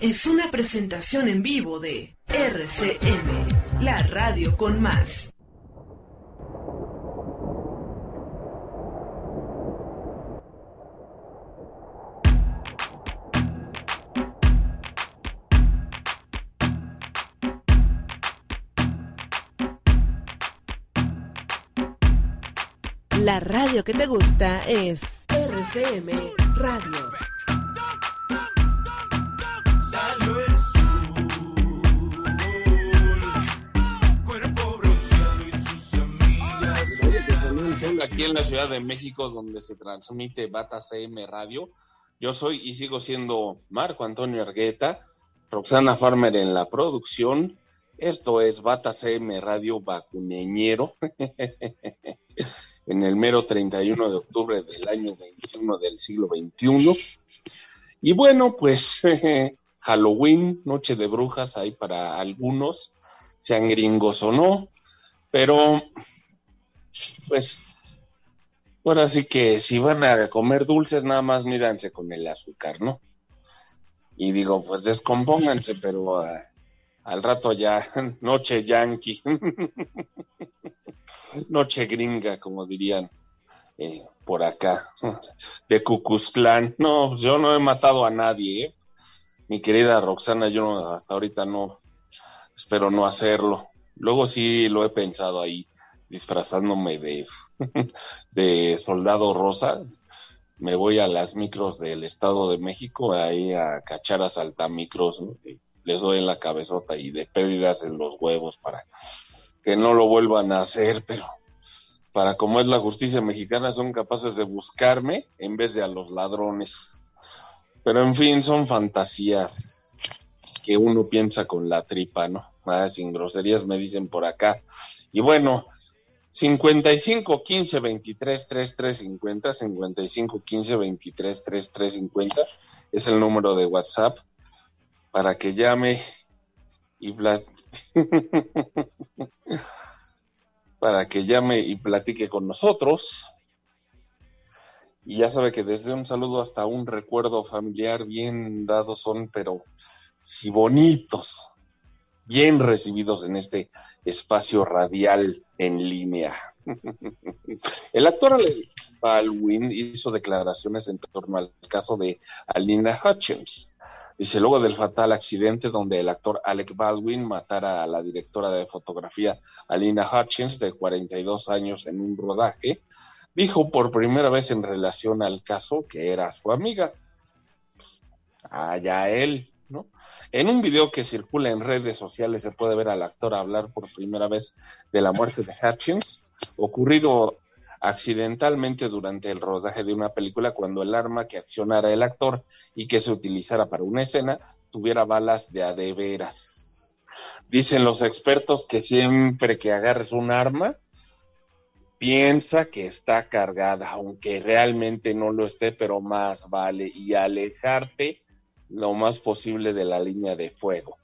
es una presentación en vivo de RCM, la radio con más. La radio que te gusta es RCM Radio. Aquí en la Ciudad de México, donde se transmite Bata CM Radio. Yo soy y sigo siendo Marco Antonio Argueta, Roxana Farmer en la producción. Esto es Bata CM Radio Bacuneñero, en el mero 31 de octubre del año 21 del siglo XXI. Y bueno, pues Halloween, Noche de Brujas, ahí para algunos, sean gringos o no, pero pues Ahora sí que si van a comer dulces, nada más míranse con el azúcar, ¿no? Y digo, pues descompónganse, pero ah, al rato ya, noche yankee, noche gringa, como dirían eh, por acá, de Cucuzclán. No, pues yo no he matado a nadie, ¿eh? Mi querida Roxana, yo hasta ahorita no, espero no hacerlo. Luego sí lo he pensado ahí, disfrazándome de de soldado rosa, me voy a las micros del Estado de México, ahí a cachar a saltamicros, les doy la cabezota y de pérdidas en los huevos para que no lo vuelvan a hacer, pero para como es la justicia mexicana son capaces de buscarme en vez de a los ladrones. Pero en fin, son fantasías que uno piensa con la tripa, ¿no? Ah, sin groserías me dicen por acá. Y bueno, 55 15 23 33 50, 55 15 23 33 50 es el número de WhatsApp para que llame y para que llame y platique con nosotros. Y ya sabe que desde un saludo hasta un recuerdo familiar bien dados son, pero si bonitos, bien recibidos en este espacio radial en línea. El actor Alec Baldwin hizo declaraciones en torno al caso de Alina Hutchins. Dice, luego del fatal accidente donde el actor Alec Baldwin matara a la directora de fotografía Alina Hutchins, de 42 años, en un rodaje, dijo por primera vez en relación al caso que era su amiga. Allá él, ¿no? En un video que circula en redes sociales se puede ver al actor hablar por primera vez de la muerte de Hutchins, ocurrido accidentalmente durante el rodaje de una película cuando el arma que accionara el actor y que se utilizara para una escena tuviera balas de adeveras. Dicen los expertos que siempre que agarres un arma, piensa que está cargada, aunque realmente no lo esté, pero más vale y alejarte lo más posible de la línea de fuego.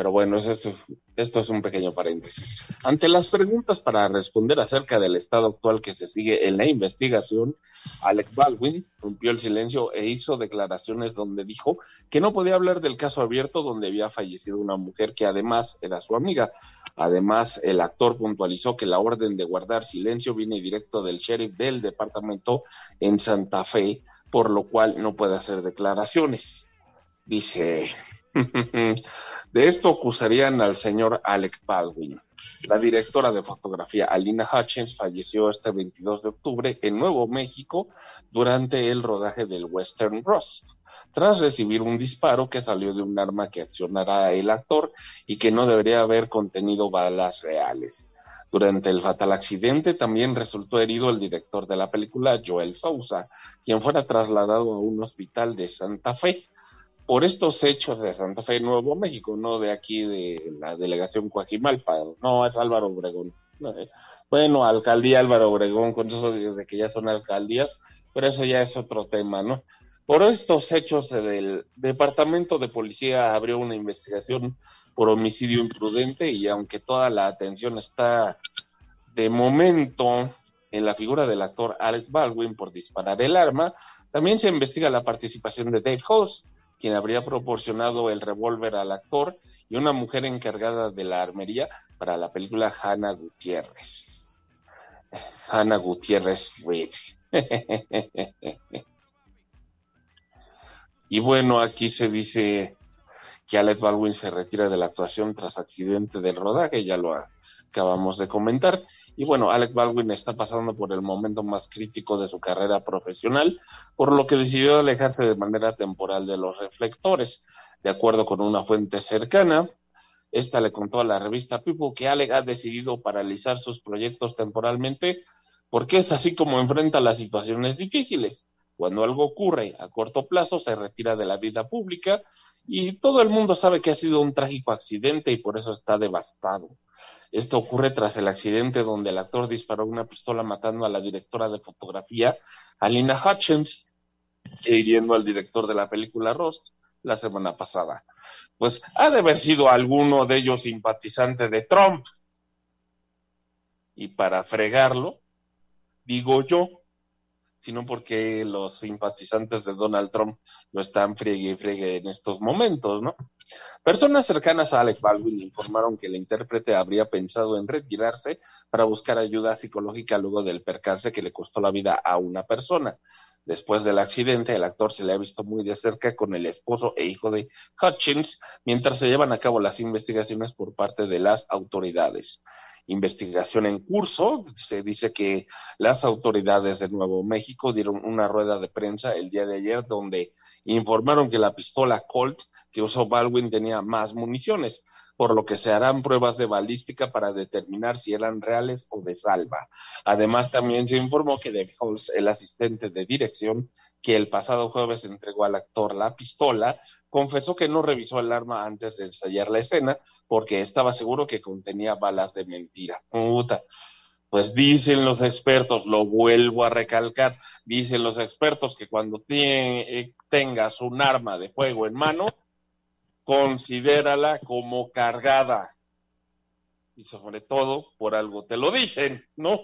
Pero bueno, esto, esto es un pequeño paréntesis. Ante las preguntas para responder acerca del estado actual que se sigue en la investigación, Alec Baldwin rompió el silencio e hizo declaraciones donde dijo que no podía hablar del caso abierto donde había fallecido una mujer que además era su amiga. Además, el actor puntualizó que la orden de guardar silencio viene directo del sheriff del departamento en Santa Fe, por lo cual no puede hacer declaraciones. Dice, de esto acusarían al señor Alec Baldwin. La directora de fotografía Alina Hutchins falleció este 22 de octubre en Nuevo México durante el rodaje del Western Rust, tras recibir un disparo que salió de un arma que accionara el actor y que no debería haber contenido balas reales. Durante el fatal accidente también resultó herido el director de la película, Joel Sousa, quien fuera trasladado a un hospital de Santa Fe por estos hechos de Santa Fe, Nuevo México, no de aquí de la delegación Coajimalpa, no, es Álvaro Obregón. Bueno, alcaldía Álvaro Obregón, con eso de que ya son alcaldías, pero eso ya es otro tema, ¿no? Por estos hechos del Departamento de Policía abrió una investigación por homicidio imprudente y aunque toda la atención está de momento en la figura del actor Alex Baldwin por disparar el arma, también se investiga la participación de Dave Holtz, quien habría proporcionado el revólver al actor y una mujer encargada de la armería para la película Hannah Gutiérrez. Hannah Gutiérrez Reed. y bueno, aquí se dice que Alex Baldwin se retira de la actuación tras accidente del rodaje, ya lo acabamos de comentar. Y bueno, Alec Baldwin está pasando por el momento más crítico de su carrera profesional, por lo que decidió alejarse de manera temporal de los reflectores. De acuerdo con una fuente cercana, esta le contó a la revista People que Alec ha decidido paralizar sus proyectos temporalmente porque es así como enfrenta las situaciones difíciles. Cuando algo ocurre a corto plazo, se retira de la vida pública y todo el mundo sabe que ha sido un trágico accidente y por eso está devastado. Esto ocurre tras el accidente donde el actor disparó una pistola matando a la directora de fotografía, Alina Hutchins, e hiriendo al director de la película Rost la semana pasada. Pues ha de haber sido alguno de ellos simpatizante de Trump. Y para fregarlo, digo yo, sino porque los simpatizantes de Donald Trump lo están friegue y friegue en estos momentos, ¿no? Personas cercanas a Alec Baldwin informaron que el intérprete habría pensado en retirarse para buscar ayuda psicológica luego del percance que le costó la vida a una persona. Después del accidente, el actor se le ha visto muy de cerca con el esposo e hijo de Hutchins mientras se llevan a cabo las investigaciones por parte de las autoridades investigación en curso. Se dice que las autoridades de Nuevo México dieron una rueda de prensa el día de ayer donde informaron que la pistola Colt que usó Baldwin tenía más municiones, por lo que se harán pruebas de balística para determinar si eran reales o de salva. Además, también se informó que Holtz, el asistente de dirección, que el pasado jueves entregó al actor la pistola, confesó que no revisó el arma antes de ensayar la escena porque estaba seguro que contenía balas de mentira. Pues dicen los expertos, lo vuelvo a recalcar, dicen los expertos que cuando eh, tengas un arma de fuego en mano, considérala como cargada. Y sobre todo, por algo te lo dicen, ¿no?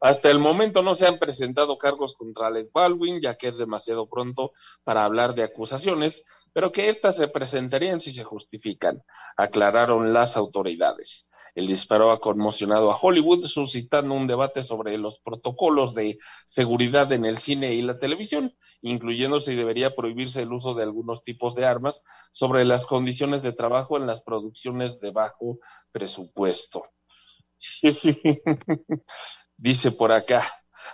Hasta el momento no se han presentado cargos contra Alec Baldwin, ya que es demasiado pronto para hablar de acusaciones, pero que éstas se presentarían si se justifican, aclararon las autoridades. El disparo ha conmocionado a Hollywood, suscitando un debate sobre los protocolos de seguridad en el cine y la televisión, incluyendo si debería prohibirse el uso de algunos tipos de armas, sobre las condiciones de trabajo en las producciones de bajo presupuesto. Dice por acá,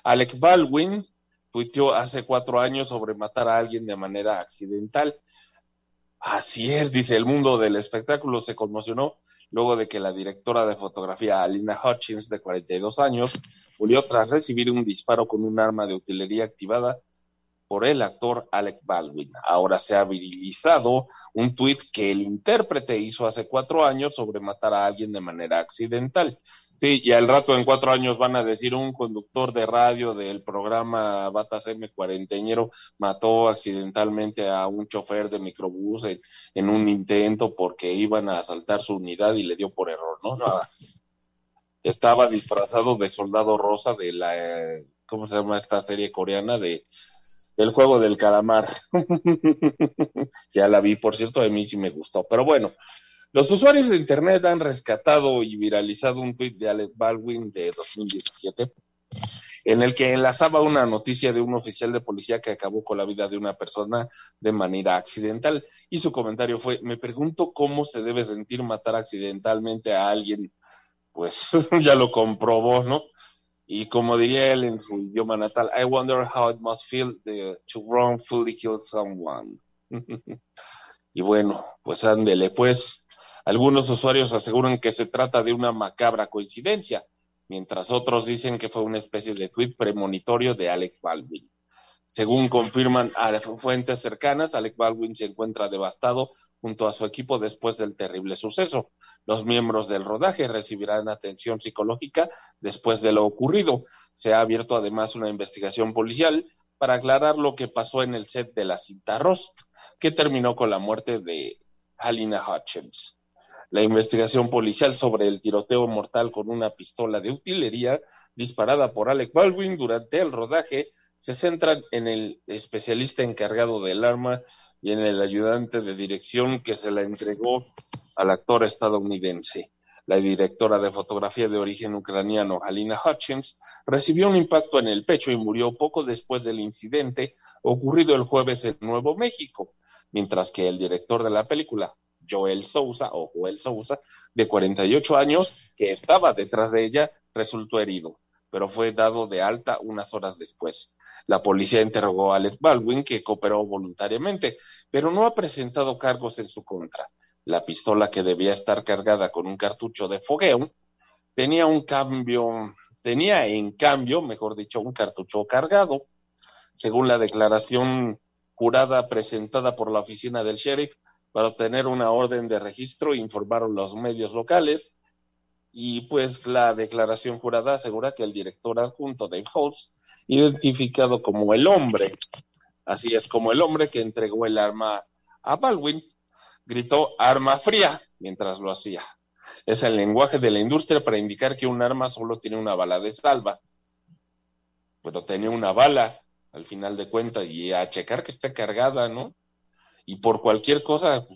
Alec Baldwin tuiteó hace cuatro años sobre matar a alguien de manera accidental. Así es, dice, el mundo del espectáculo se conmocionó luego de que la directora de fotografía Alina Hutchins, de 42 años, murió tras recibir un disparo con un arma de utilería activada por el actor Alec Baldwin. Ahora se ha virilizado un tuit que el intérprete hizo hace cuatro años sobre matar a alguien de manera accidental. Sí, y al rato en cuatro años van a decir un conductor de radio del programa Batas M cuarenteñero mató accidentalmente a un chofer de microbús en, un intento porque iban a asaltar su unidad y le dio por error, ¿no? Nada. Estaba disfrazado de soldado rosa de la, ¿cómo se llama esta serie coreana? De el juego del calamar. ya la vi, por cierto, a mí sí me gustó. Pero bueno, los usuarios de Internet han rescatado y viralizado un tweet de Alec Baldwin de 2017 en el que enlazaba una noticia de un oficial de policía que acabó con la vida de una persona de manera accidental. Y su comentario fue, me pregunto cómo se debe sentir matar accidentalmente a alguien. Pues ya lo comprobó, ¿no? Y como diría él en su idioma natal, I wonder how it must feel to wrongfully kill someone. y bueno, pues ándele, pues algunos usuarios aseguran que se trata de una macabra coincidencia, mientras otros dicen que fue una especie de tweet premonitorio de Alec Baldwin. Según confirman fuentes cercanas, Alec Baldwin se encuentra devastado junto a su equipo después del terrible suceso. Los miembros del rodaje recibirán atención psicológica después de lo ocurrido. Se ha abierto además una investigación policial para aclarar lo que pasó en el set de la cinta Rost, que terminó con la muerte de Halina Hutchins. La investigación policial sobre el tiroteo mortal con una pistola de utilería disparada por Alec Baldwin durante el rodaje se centran en el especialista encargado del arma y en el ayudante de dirección que se la entregó al actor estadounidense. La directora de fotografía de origen ucraniano, Halina Hutchins, recibió un impacto en el pecho y murió poco después del incidente ocurrido el jueves en Nuevo México, mientras que el director de la película, Joel Sousa o Joel Sousa, de 48 años, que estaba detrás de ella, resultó herido, pero fue dado de alta unas horas después. La policía interrogó a Alec Baldwin, que cooperó voluntariamente, pero no ha presentado cargos en su contra. La pistola que debía estar cargada con un cartucho de fogueo tenía un cambio, tenía en cambio, mejor dicho, un cartucho cargado. Según la declaración jurada presentada por la oficina del sheriff para obtener una orden de registro, informaron los medios locales. Y pues la declaración jurada asegura que el director adjunto Dave Holtz identificado como el hombre. Así es como el hombre que entregó el arma a Baldwin gritó arma fría mientras lo hacía. Es el lenguaje de la industria para indicar que un arma solo tiene una bala de salva. Pero tenía una bala al final de cuentas y a checar que esté cargada, ¿no? Y por cualquier cosa,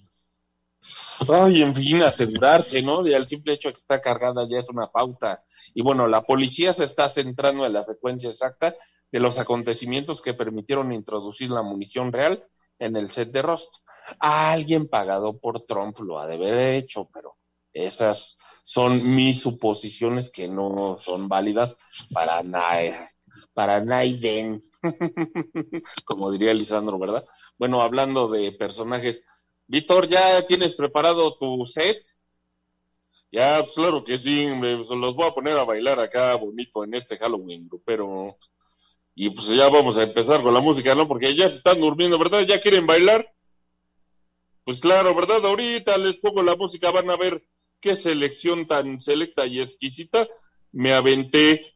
ay, en fin, asegurarse, ¿no? Y al simple hecho de que está cargada ya es una pauta. Y bueno, la policía se está centrando en la secuencia exacta de los acontecimientos que permitieron introducir la munición real en el set de Rost. Alguien pagado por Trump lo ha de haber hecho, pero esas son mis suposiciones que no son válidas para nadie, para Naiden, como diría Lisandro, ¿verdad? Bueno, hablando de personajes Víctor, ¿ya tienes preparado tu set? Ya, pues claro que sí, me, pues, los voy a poner a bailar acá bonito en este Halloween, pero y pues ya vamos a empezar con la música, ¿no? Porque ya se están durmiendo, ¿verdad? ¿Ya quieren bailar? Pues claro, ¿verdad? Ahorita les pongo la música, van a ver qué selección tan selecta y exquisita me aventé.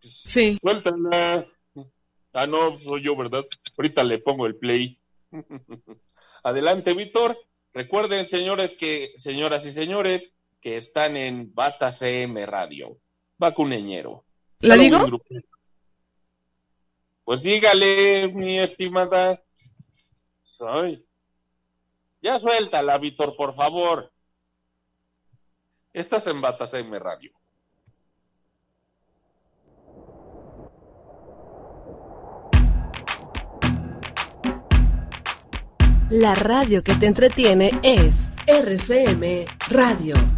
Sí. Suéltala. Ah, no, soy yo, ¿verdad? Ahorita le pongo el play. Adelante, Víctor. Recuerden, señores, que, señoras y señores, que están en Bata CM Radio. Vacuneñero. ¿La digo? Pues dígale, mi estimada. Soy. Ya suéltala, Víctor, por favor. Estás en Bata CM Radio. La radio que te entretiene es RCM Radio.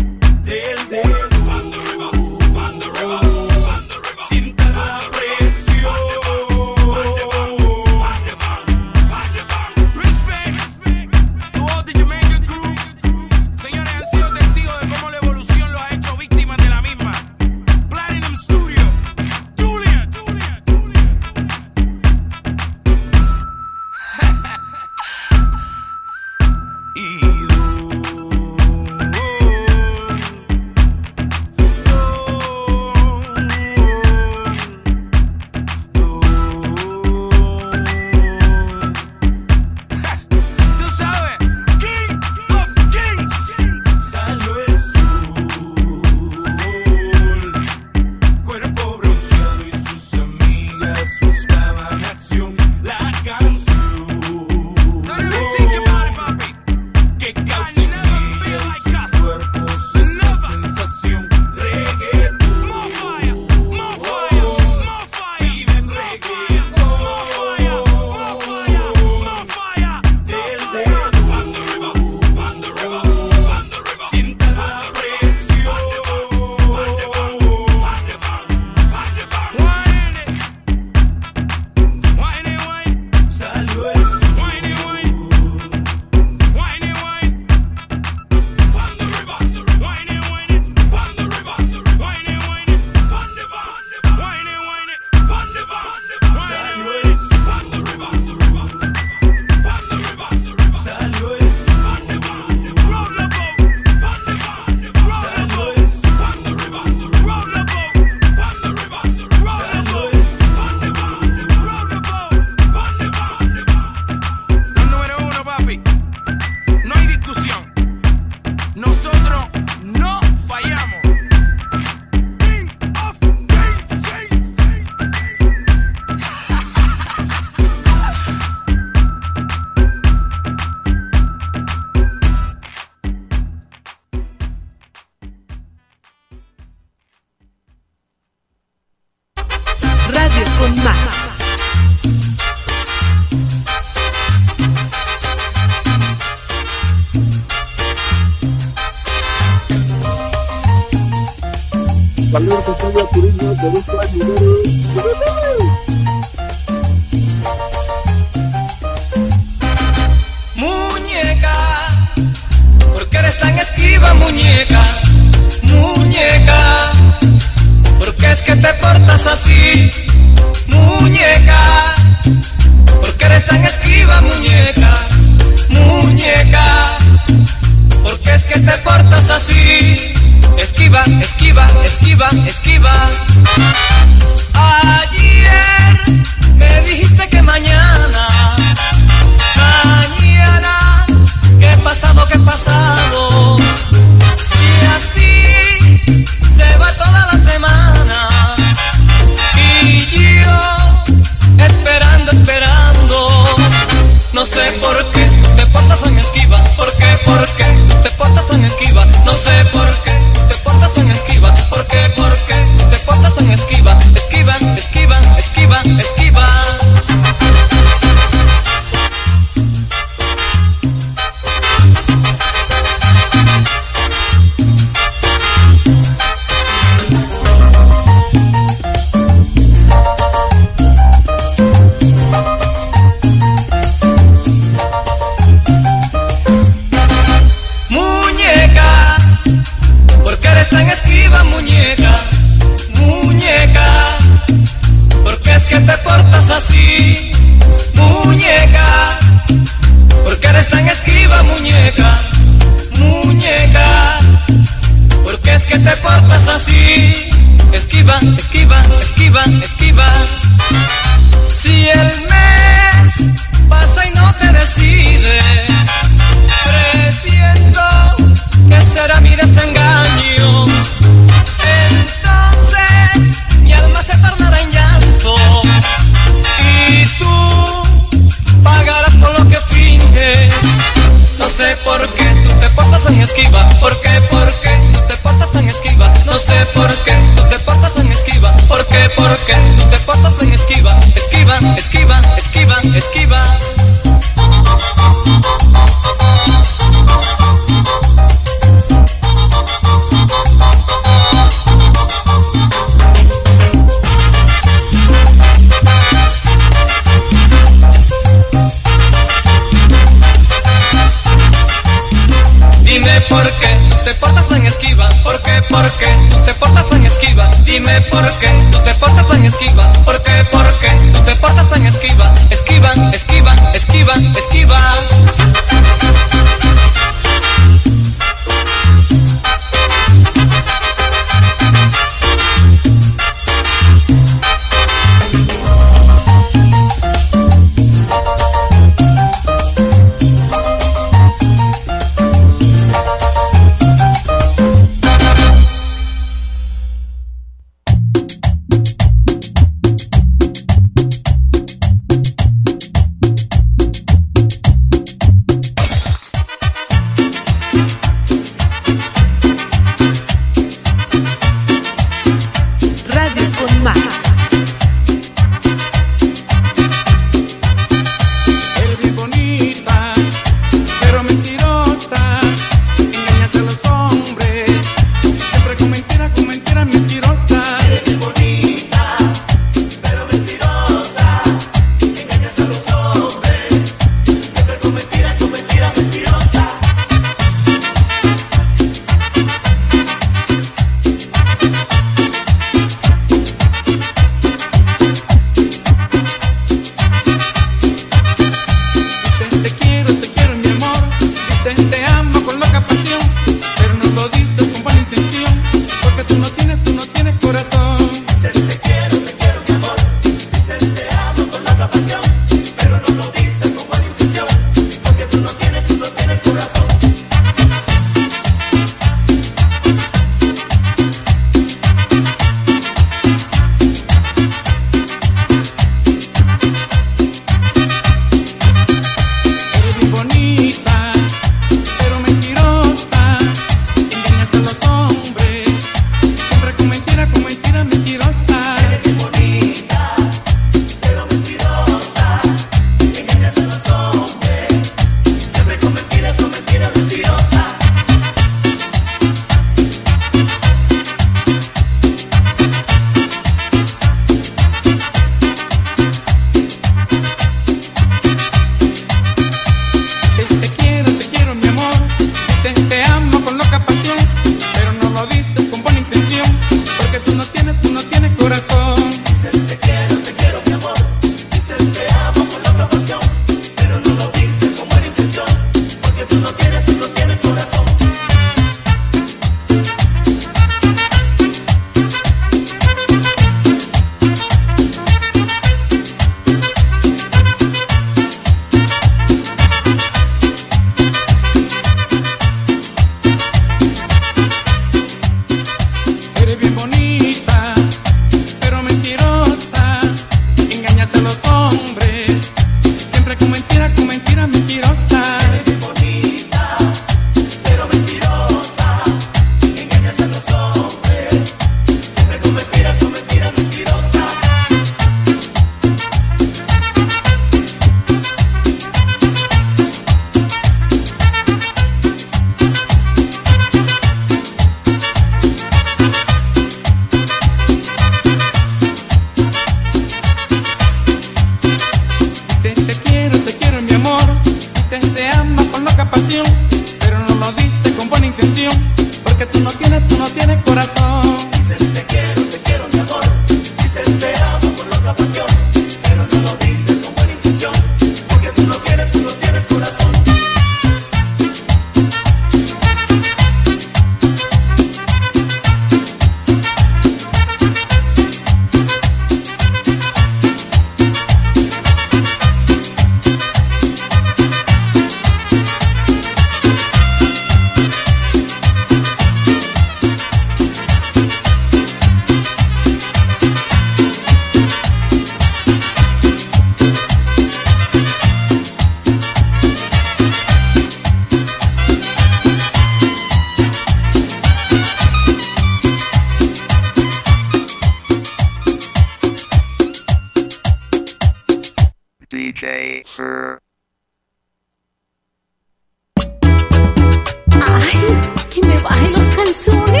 सुनी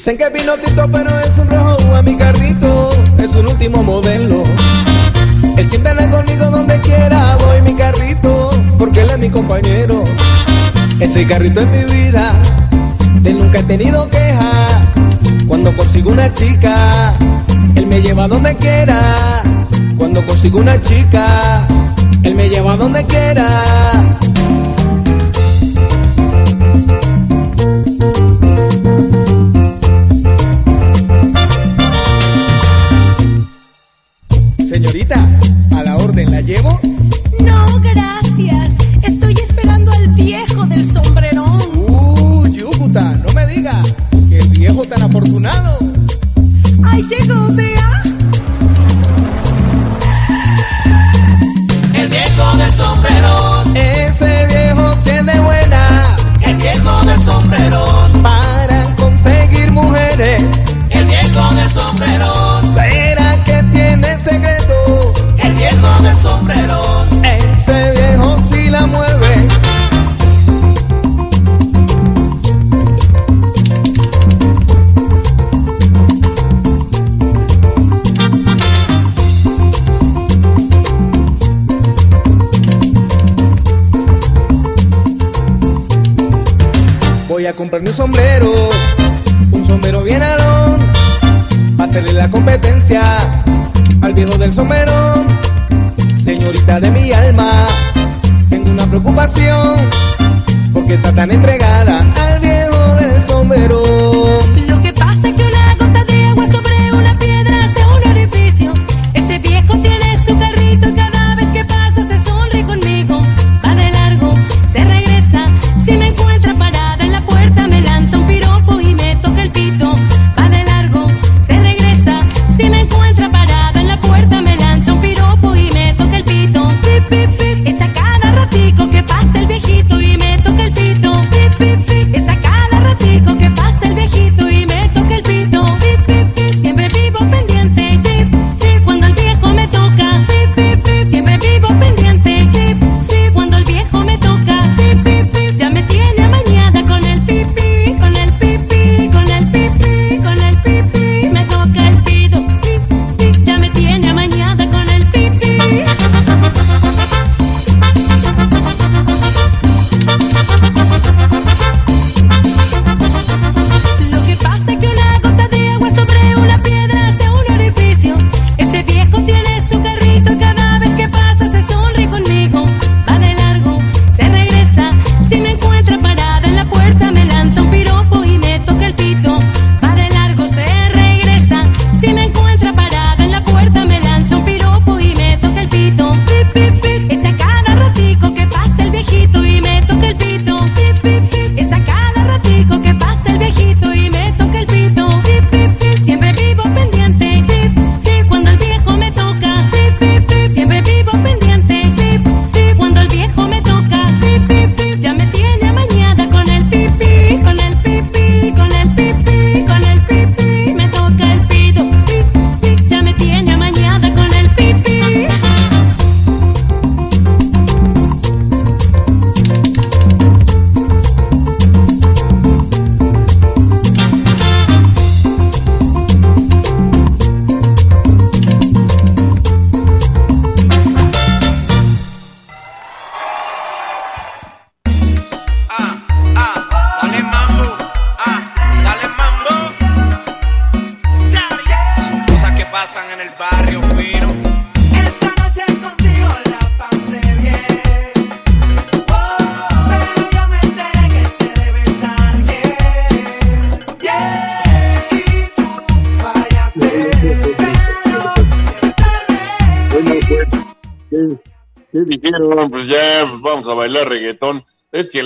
Dicen que es pinotito, pero es un rojo a mi carrito, es un último modelo. Él siempre anda conmigo donde quiera, voy mi carrito, porque él es mi compañero. Ese carrito es mi vida, de nunca he tenido queja. Cuando consigo una chica, él me lleva donde quiera. Cuando consigo una chica, él me lleva donde quiera. Sombrero, un sombrero bien alón, para hacerle la competencia al viejo del sombrero. Señorita de mi alma, tengo una preocupación, porque está tan entregada al viejo del sombrero.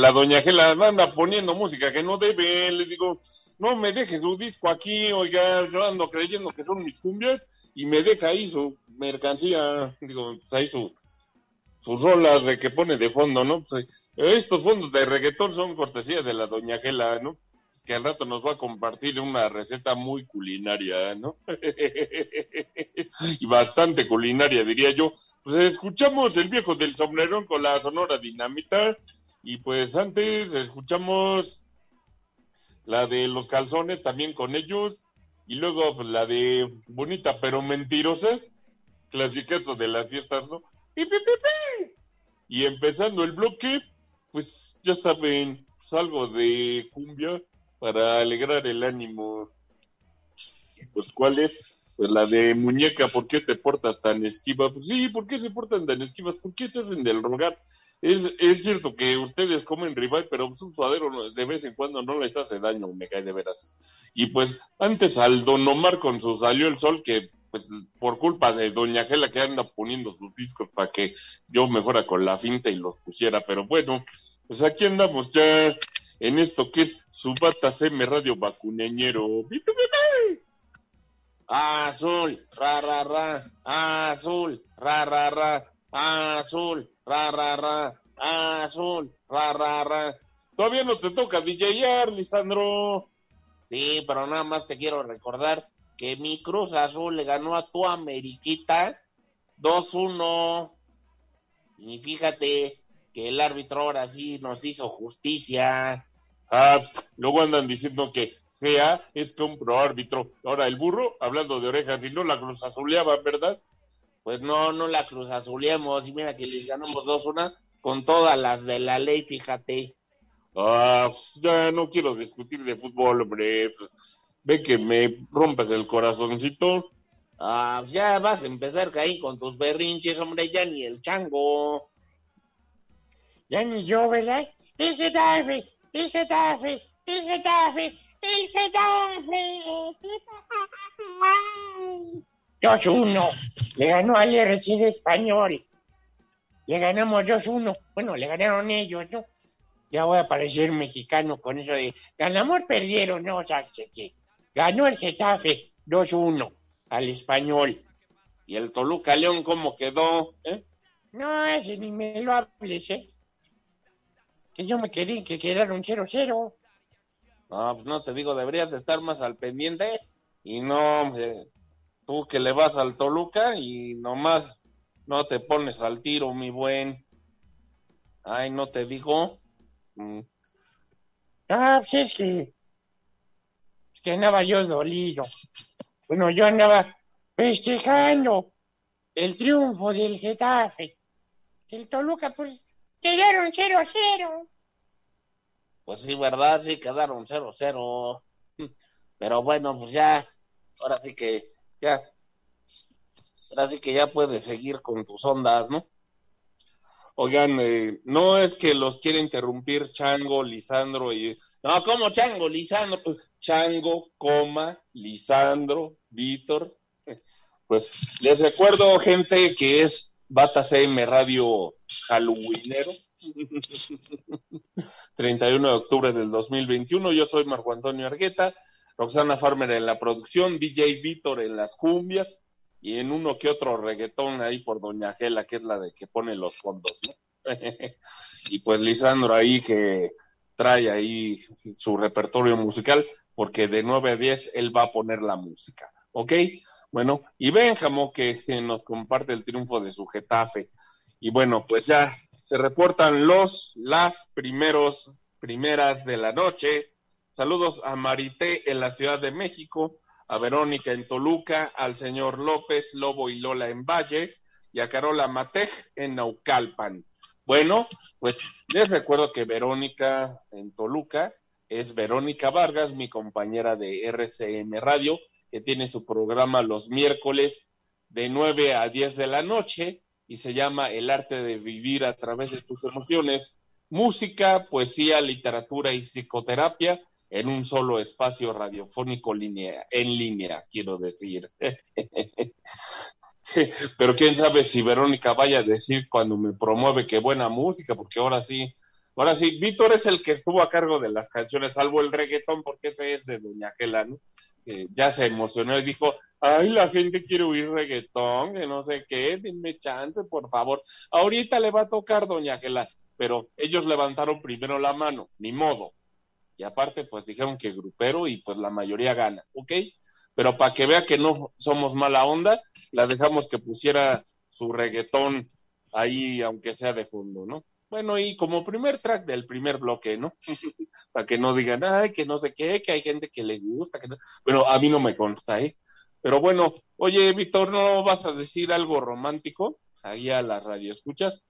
La doña Gela anda poniendo música que no debe. Le digo, no me deje su disco aquí, oiga, yo ando creyendo que son mis cumbias y me deja ahí su mercancía, digo, pues ahí su, sus rolas de que pone de fondo, ¿no? Pues, estos fondos de reggaetón son cortesía de la doña Gela, ¿no? Que al rato nos va a compartir una receta muy culinaria, ¿no? y bastante culinaria, diría yo. Pues escuchamos el viejo del sombrerón con la sonora dinamita. Y pues antes escuchamos la de los calzones también con ellos. Y luego pues, la de bonita pero mentirosa. Clasicazo de las fiestas, ¿no? Y empezando el bloque, pues ya saben, pues, algo de cumbia para alegrar el ánimo. Pues ¿cuál es? Pues la de muñeca, ¿por qué te portas tan esquiva? Pues sí, ¿por qué se portan tan esquivas? ¿Por qué se hacen del rogar? Es, es cierto que ustedes comen rival, pero un suadero de vez en cuando no les hace daño, me cae de veras. Y pues antes al Don Omar con su Salió el Sol, que pues por culpa de Doña Gela que anda poniendo sus discos para que yo me fuera con la finta y los pusiera, pero bueno, pues aquí andamos ya en esto que es su bata CM Radio Vacuneñero. Azul, ra, ra, ra, azul, ra, ra, ra, azul, ra, ra, ra, azul, ra, ra, ra. Todavía no te toca DJar, Lisandro. Sí, pero nada más te quiero recordar que mi Cruz Azul le ganó a tu Ameriquita 2-1. Y fíjate que el árbitro ahora sí nos hizo justicia. Ah, luego andan diciendo que sea es compro árbitro. Ahora el burro, hablando de orejas, y no la cruz azuleaba, ¿verdad? Pues no, no la cruz azuleamos. Y mira que les ganamos 2-1 con todas las de la ley, fíjate. Ah, pues, ya no quiero discutir de fútbol, hombre. Pues, ve que me rompes el corazoncito. Ah, pues ya vas a empezar ahí con tus berrinches, hombre, ya ni el chango. Ya ni yo, ¿verdad? El Getafe, el Getafe, el Getafe, el Getafe. 2-1. Le ganó RC de Español. Le ganamos 2-1. Bueno, le ganaron ellos, ¿no? Ya voy a parecer mexicano con eso de ganamos, perdieron, no, o sea, ganó el Getafe 2-1 al español. ¿Y el Toluca León cómo quedó? ¿Eh? No, ese ni me lo hables, ¿eh? Que yo me quedé que quedaron 0-0. No, pues no te digo, deberías de estar más al pendiente. Y no, hombre, tú que le vas al Toluca y nomás no te pones al tiro, mi buen. Ay, no te digo. Mm. Ah, pues es que, es que andaba yo dolido. Bueno, yo andaba festejando el triunfo del Getafe. El Toluca, pues, quedaron 0-0. Pues sí, ¿verdad? Sí, quedaron 0-0. Pero bueno, pues ya, ahora sí que, ya, ahora sí que ya puedes seguir con tus ondas, ¿no? Oigan, eh, no es que los quiera interrumpir Chango, Lisandro y... No, ¿cómo Chango, Lisandro? Pues, Chango, coma, Lisandro, Víctor. Pues les recuerdo, gente, que es Bata CM Radio Halloweenero. 31 de octubre del 2021. Yo soy Marco Antonio Argueta, Roxana Farmer en la producción, DJ Víctor en las cumbias y en uno que otro reggaetón ahí por Doña Gela, que es la de que pone los fondos, ¿no? y pues Lisandro ahí que trae ahí su repertorio musical, porque de 9 a 10 él va a poner la música, ¿ok? Bueno, y Benjamo que que nos comparte el triunfo de su Getafe. Y bueno, pues ya se reportan los, las primeros, primeras de la noche. Saludos a Marité en la Ciudad de México, a Verónica en Toluca, al señor López, Lobo y Lola en Valle y a Carola Matej en Naucalpan. Bueno, pues les recuerdo que Verónica en Toluca es Verónica Vargas, mi compañera de RCM Radio, que tiene su programa los miércoles de 9 a 10 de la noche y se llama El arte de vivir a través de tus emociones, música, poesía, literatura y psicoterapia en un solo espacio radiofónico línea, en línea, quiero decir. Pero quién sabe si Verónica vaya a decir cuando me promueve que buena música, porque ahora sí, ahora sí, Víctor es el que estuvo a cargo de las canciones, salvo el reggaetón, porque ese es de Doña Gela, ¿no? Que ya se emocionó y dijo, ay, la gente quiere oír reggaetón, que no sé qué, denme chance, por favor. Ahorita le va a tocar Doña Gela, pero ellos levantaron primero la mano, ni modo. Y aparte, pues dijeron que grupero y pues la mayoría gana, ¿ok? Pero para que vea que no somos mala onda, la dejamos que pusiera su reggaetón ahí, aunque sea de fondo, ¿no? Bueno, y como primer track del primer bloque, ¿no? para que no digan, ay, que no sé qué, que hay gente que le gusta, que no. Bueno, a mí no me consta, ¿eh? Pero bueno, oye, Víctor, ¿no vas a decir algo romántico ahí a la radio? ¿Escuchas?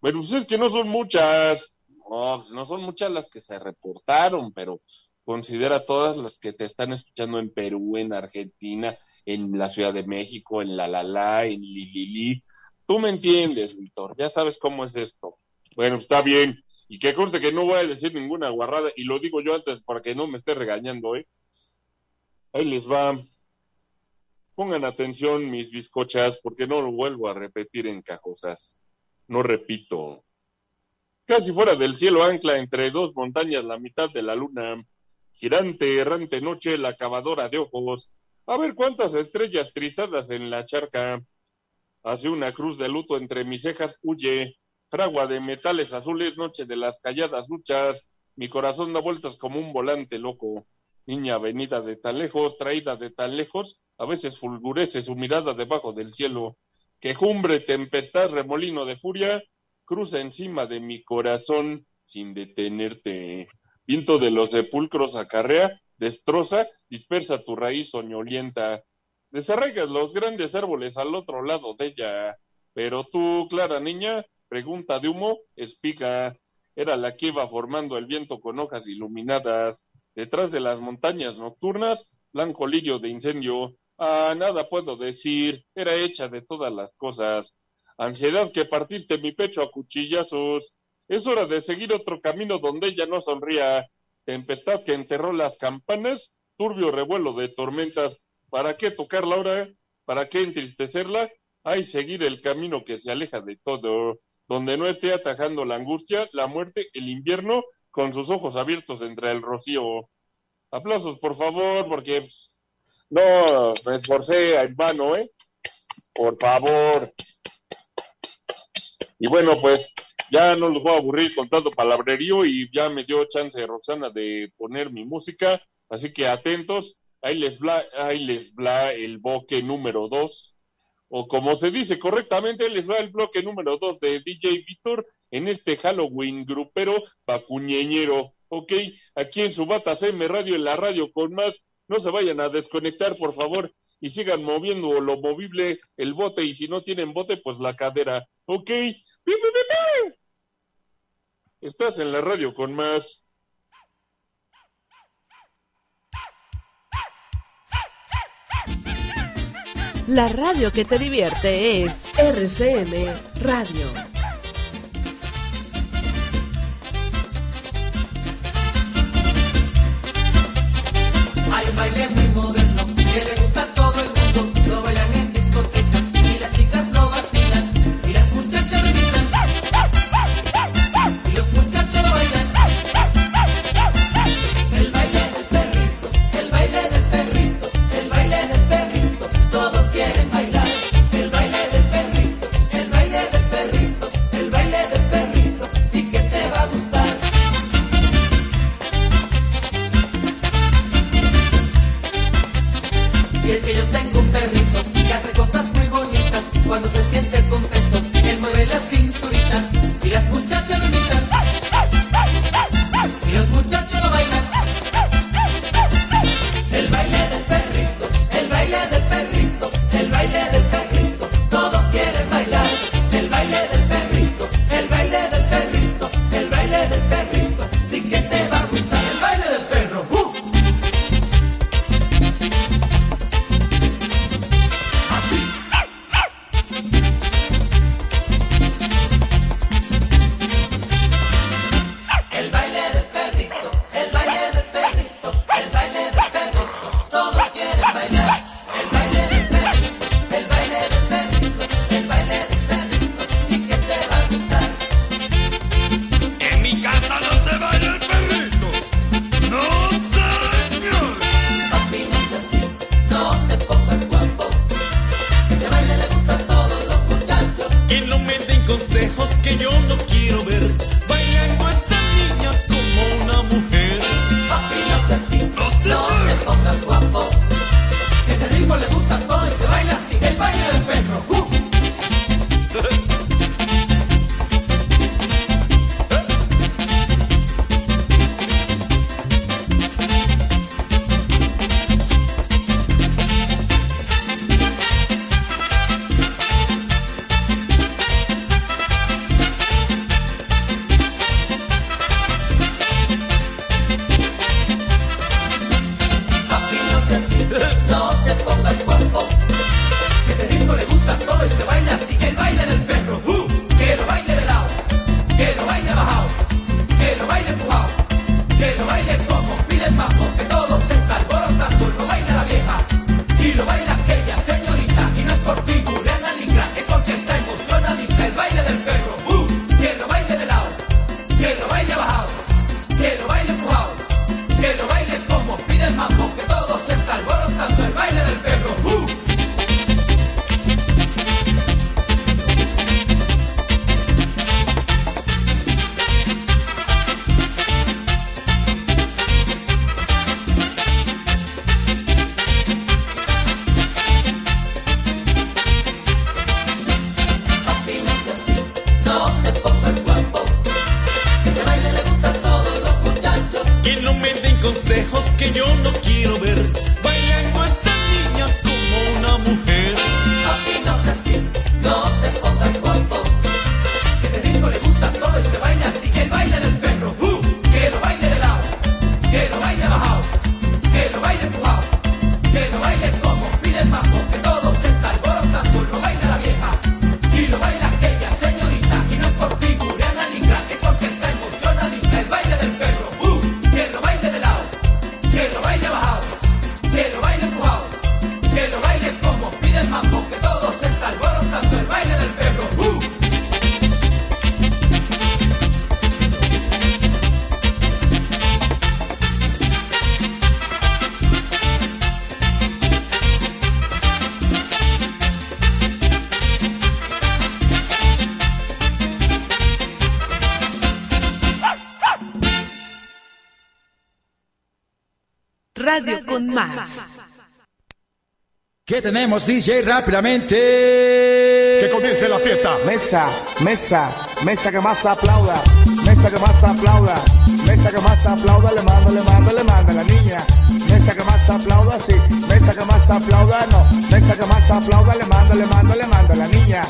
Bueno, pues es que no son muchas. No, pues no son muchas las que se reportaron, pero considera todas las que te están escuchando en Perú, en Argentina, en la Ciudad de México, en La La La, en Lilili. Tú me entiendes, Víctor, ya sabes cómo es esto. Bueno, está bien. Y que conste que no voy a decir ninguna guarrada, y lo digo yo antes para que no me esté regañando, ¿eh? Ahí les va. Pongan atención, mis bizcochas, porque no lo vuelvo a repetir en cajosas. No repito. Casi fuera del cielo ancla entre dos montañas la mitad de la luna. Girante, errante noche, la cavadora de ojos. A ver cuántas estrellas trizadas en la charca. Hace una cruz de luto entre mis cejas, huye. Fragua de metales azules, noche de las calladas luchas. Mi corazón da vueltas como un volante loco. Niña venida de tan lejos, traída de tan lejos, a veces fulgurece su mirada debajo del cielo. Quejumbre, tempestad, remolino de furia, cruza encima de mi corazón sin detenerte. Viento de los sepulcros acarrea, destroza, dispersa tu raíz soñolienta. Desarraigas los grandes árboles al otro lado de ella. Pero tú, clara niña, pregunta de humo, espiga. era la que iba formando el viento con hojas iluminadas. Detrás de las montañas nocturnas, blanco lirio de incendio. Ah, nada puedo decir, era hecha de todas las cosas. Ansiedad que partiste mi pecho a cuchillazos. Es hora de seguir otro camino donde ella no sonría. Tempestad que enterró las campanas, turbio revuelo de tormentas. ¿Para qué tocarla ahora? ¿Para qué entristecerla? Hay seguir el camino que se aleja de todo, donde no esté atajando la angustia, la muerte, el invierno, con sus ojos abiertos entre el rocío. Aplausos, por favor, porque pues, no me esforcé en vano, ¿eh? Por favor. Y bueno, pues ya no los voy a aburrir con tanto palabrerío y ya me dio chance Roxana de poner mi música, así que atentos, ahí les bla, ahí les bla el boque número dos, o como se dice correctamente, les va el bloque número dos de DJ Víctor en este Halloween grupero pacuñeñero, ok, aquí en su Bata CM Radio, en la radio con más, no se vayan a desconectar, por favor, y sigan moviendo lo movible, el bote, y si no tienen bote, pues la cadera, ok, Estás en la radio con más. La radio que te divierte es RCM Radio. tenemos, DJ, rápidamente. Que comience la fiesta. Mesa, mesa, mesa que más aplauda. Mesa que más aplauda. Mesa que más aplauda, le mando, le mando, le manda, la niña. Mesa que más aplauda, sí. Mesa que más aplauda, no. Mesa que más aplauda, le mando, le mando, le manda, la niña.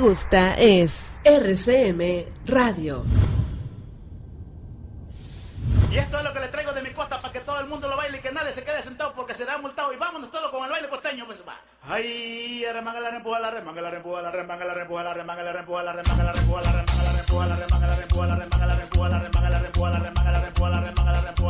gusta es RCM Radio. Y esto es lo que le traigo de mi costa para que todo el mundo lo baile y que nadie se quede sentado porque será multado. Y vámonos todos con el baile costeño, pues va. Ay, remanga la rempuja, la remanga la rempuja, la remanga la rempuja, la remanga la rempuja, la remanga la rempuja, la remanga la rempuja, la remanga la rempuja, la remanga la la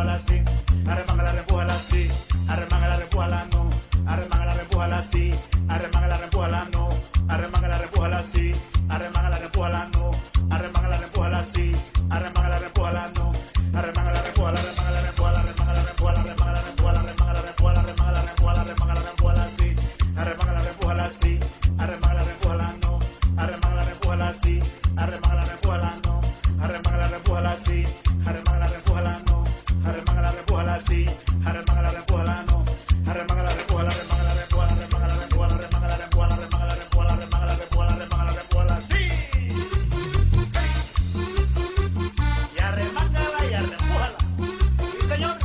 repújala así, arremángala, repújala así, arremángala, repújala no, arremángala, repújala así, arremángala, repújala no, arremángala, repújala así, arremángala, repújala no, arremángala, repújala así, arremángala, repújala no, arremángala, repújala, arremángala, repújala, arremángala, repújala, arremángala, repújala, arremángala, repújala, arremángala, repújala, arremángala, repújala así, arremángala, repújala así, arremángala, repújala no, arremángala, repújala así, arremángala, repújala no, arremángala, repújala así, arremángala arremanga la rempuja no, arremanga la rempuja la remanga la rempuja la remanga la rempuja remanga la rempuja remanga la rempuja remanga la rempuja remanga la rempuja sí. Y arremangala y arrempújala. Sí, señor,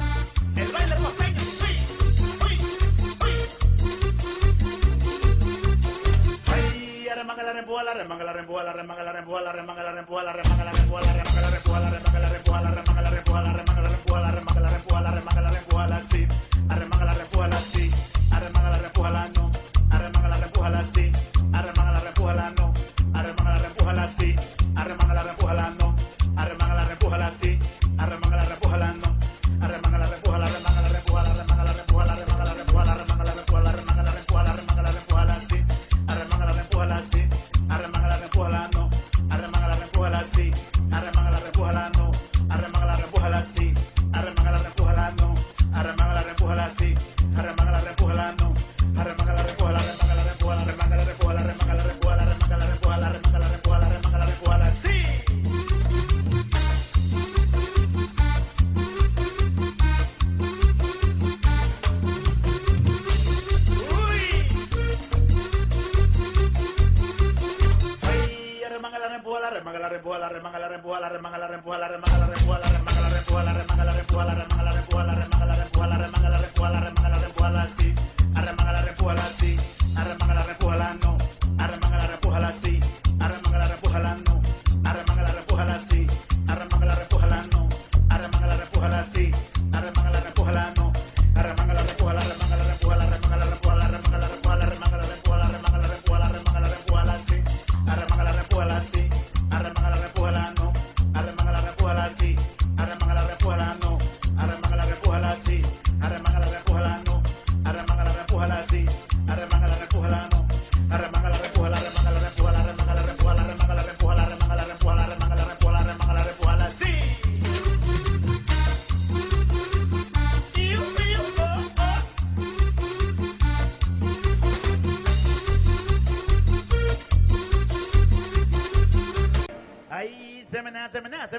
el baile costeño, sí. Uy, uy. Ay, arremanga la rempuja la remanga la rempuja la remanga la rempuja remanga la rempuja remanga la rempuja remanga la rempuja remanga la rempuja remanga la rempuja remanga la repújala, remángala, repújala, remángala, repújala, sí. Arremángala, repújala, sí. Arremángala, repújala, no. Arremángala, repújala, sí. Arremángala, repújala, no. Arremángala, repújala, sí. Arremángala, repújala, no. Arremángala, repújala, sí. Arremángala, repújala, semanas,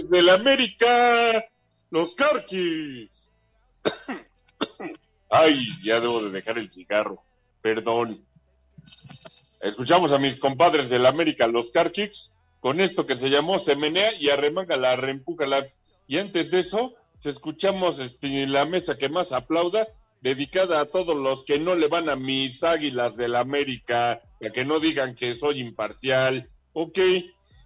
De la América, los Carquis. Ay, ya debo de dejar el cigarro. Perdón. Escuchamos a mis compadres de la América, los Carquix, con esto que se llamó Se menea y arremángala, reempújala. Y antes de eso, escuchamos este, la mesa que más aplauda, dedicada a todos los que no le van a mis águilas de la América, para que no digan que soy imparcial. Ok.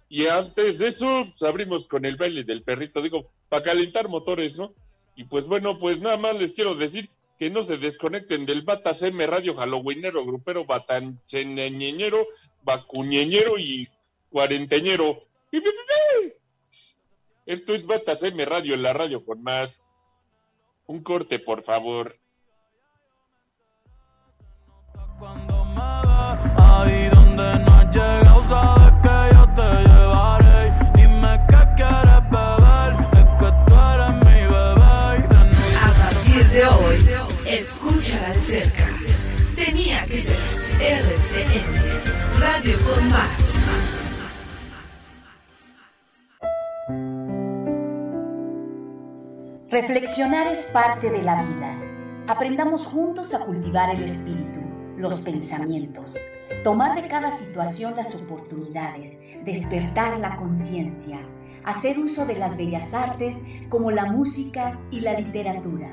Y antes de eso, pues, abrimos con el baile del perrito, digo, para calentar motores, ¿no? Y pues bueno, pues nada más les quiero decir que no se desconecten del Batas M Radio Halloweenero, grupero batanceñeñero, vacuñeñero y cuarenteñero. Esto es Batas M Radio la radio con más. Un corte, por favor. Radio con. Reflexionar es parte de la vida. Aprendamos juntos a cultivar el espíritu, los pensamientos, tomar de cada situación las oportunidades, despertar la conciencia, hacer uso de las bellas artes como la música y la literatura.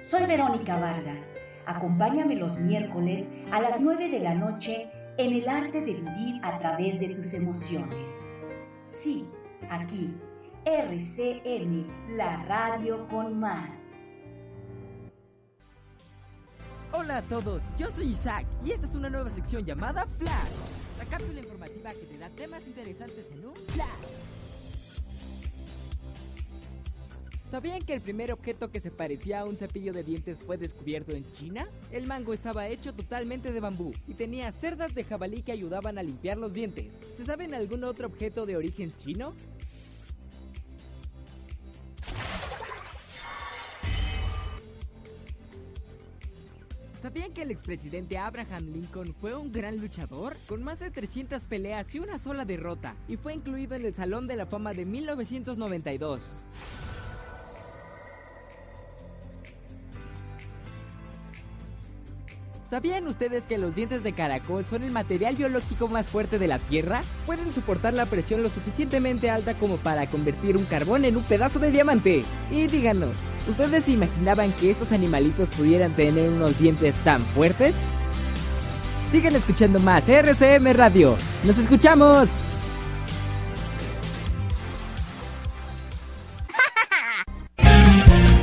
Soy Verónica Vargas. Acompáñame los miércoles a las 9 de la noche en el arte de vivir a través de tus emociones. Sí, aquí, RCM, la radio con más. Hola a todos, yo soy Isaac y esta es una nueva sección llamada Flash, la cápsula informativa que te da temas interesantes en un flash. ¿Sabían que el primer objeto que se parecía a un cepillo de dientes fue descubierto en China? El mango estaba hecho totalmente de bambú y tenía cerdas de jabalí que ayudaban a limpiar los dientes. ¿Se saben algún otro objeto de origen chino? ¿Sabían que el expresidente Abraham Lincoln fue un gran luchador? Con más de 300 peleas y una sola derrota, y fue incluido en el Salón de la Fama de 1992. ¿Sabían ustedes que los dientes de caracol son el material biológico más fuerte de la Tierra? Pueden soportar la presión lo suficientemente alta como para convertir un carbón en un pedazo de diamante. Y díganos, ¿ustedes se imaginaban que estos animalitos pudieran tener unos dientes tan fuertes? Sigan escuchando más RCM Radio. ¡Nos escuchamos!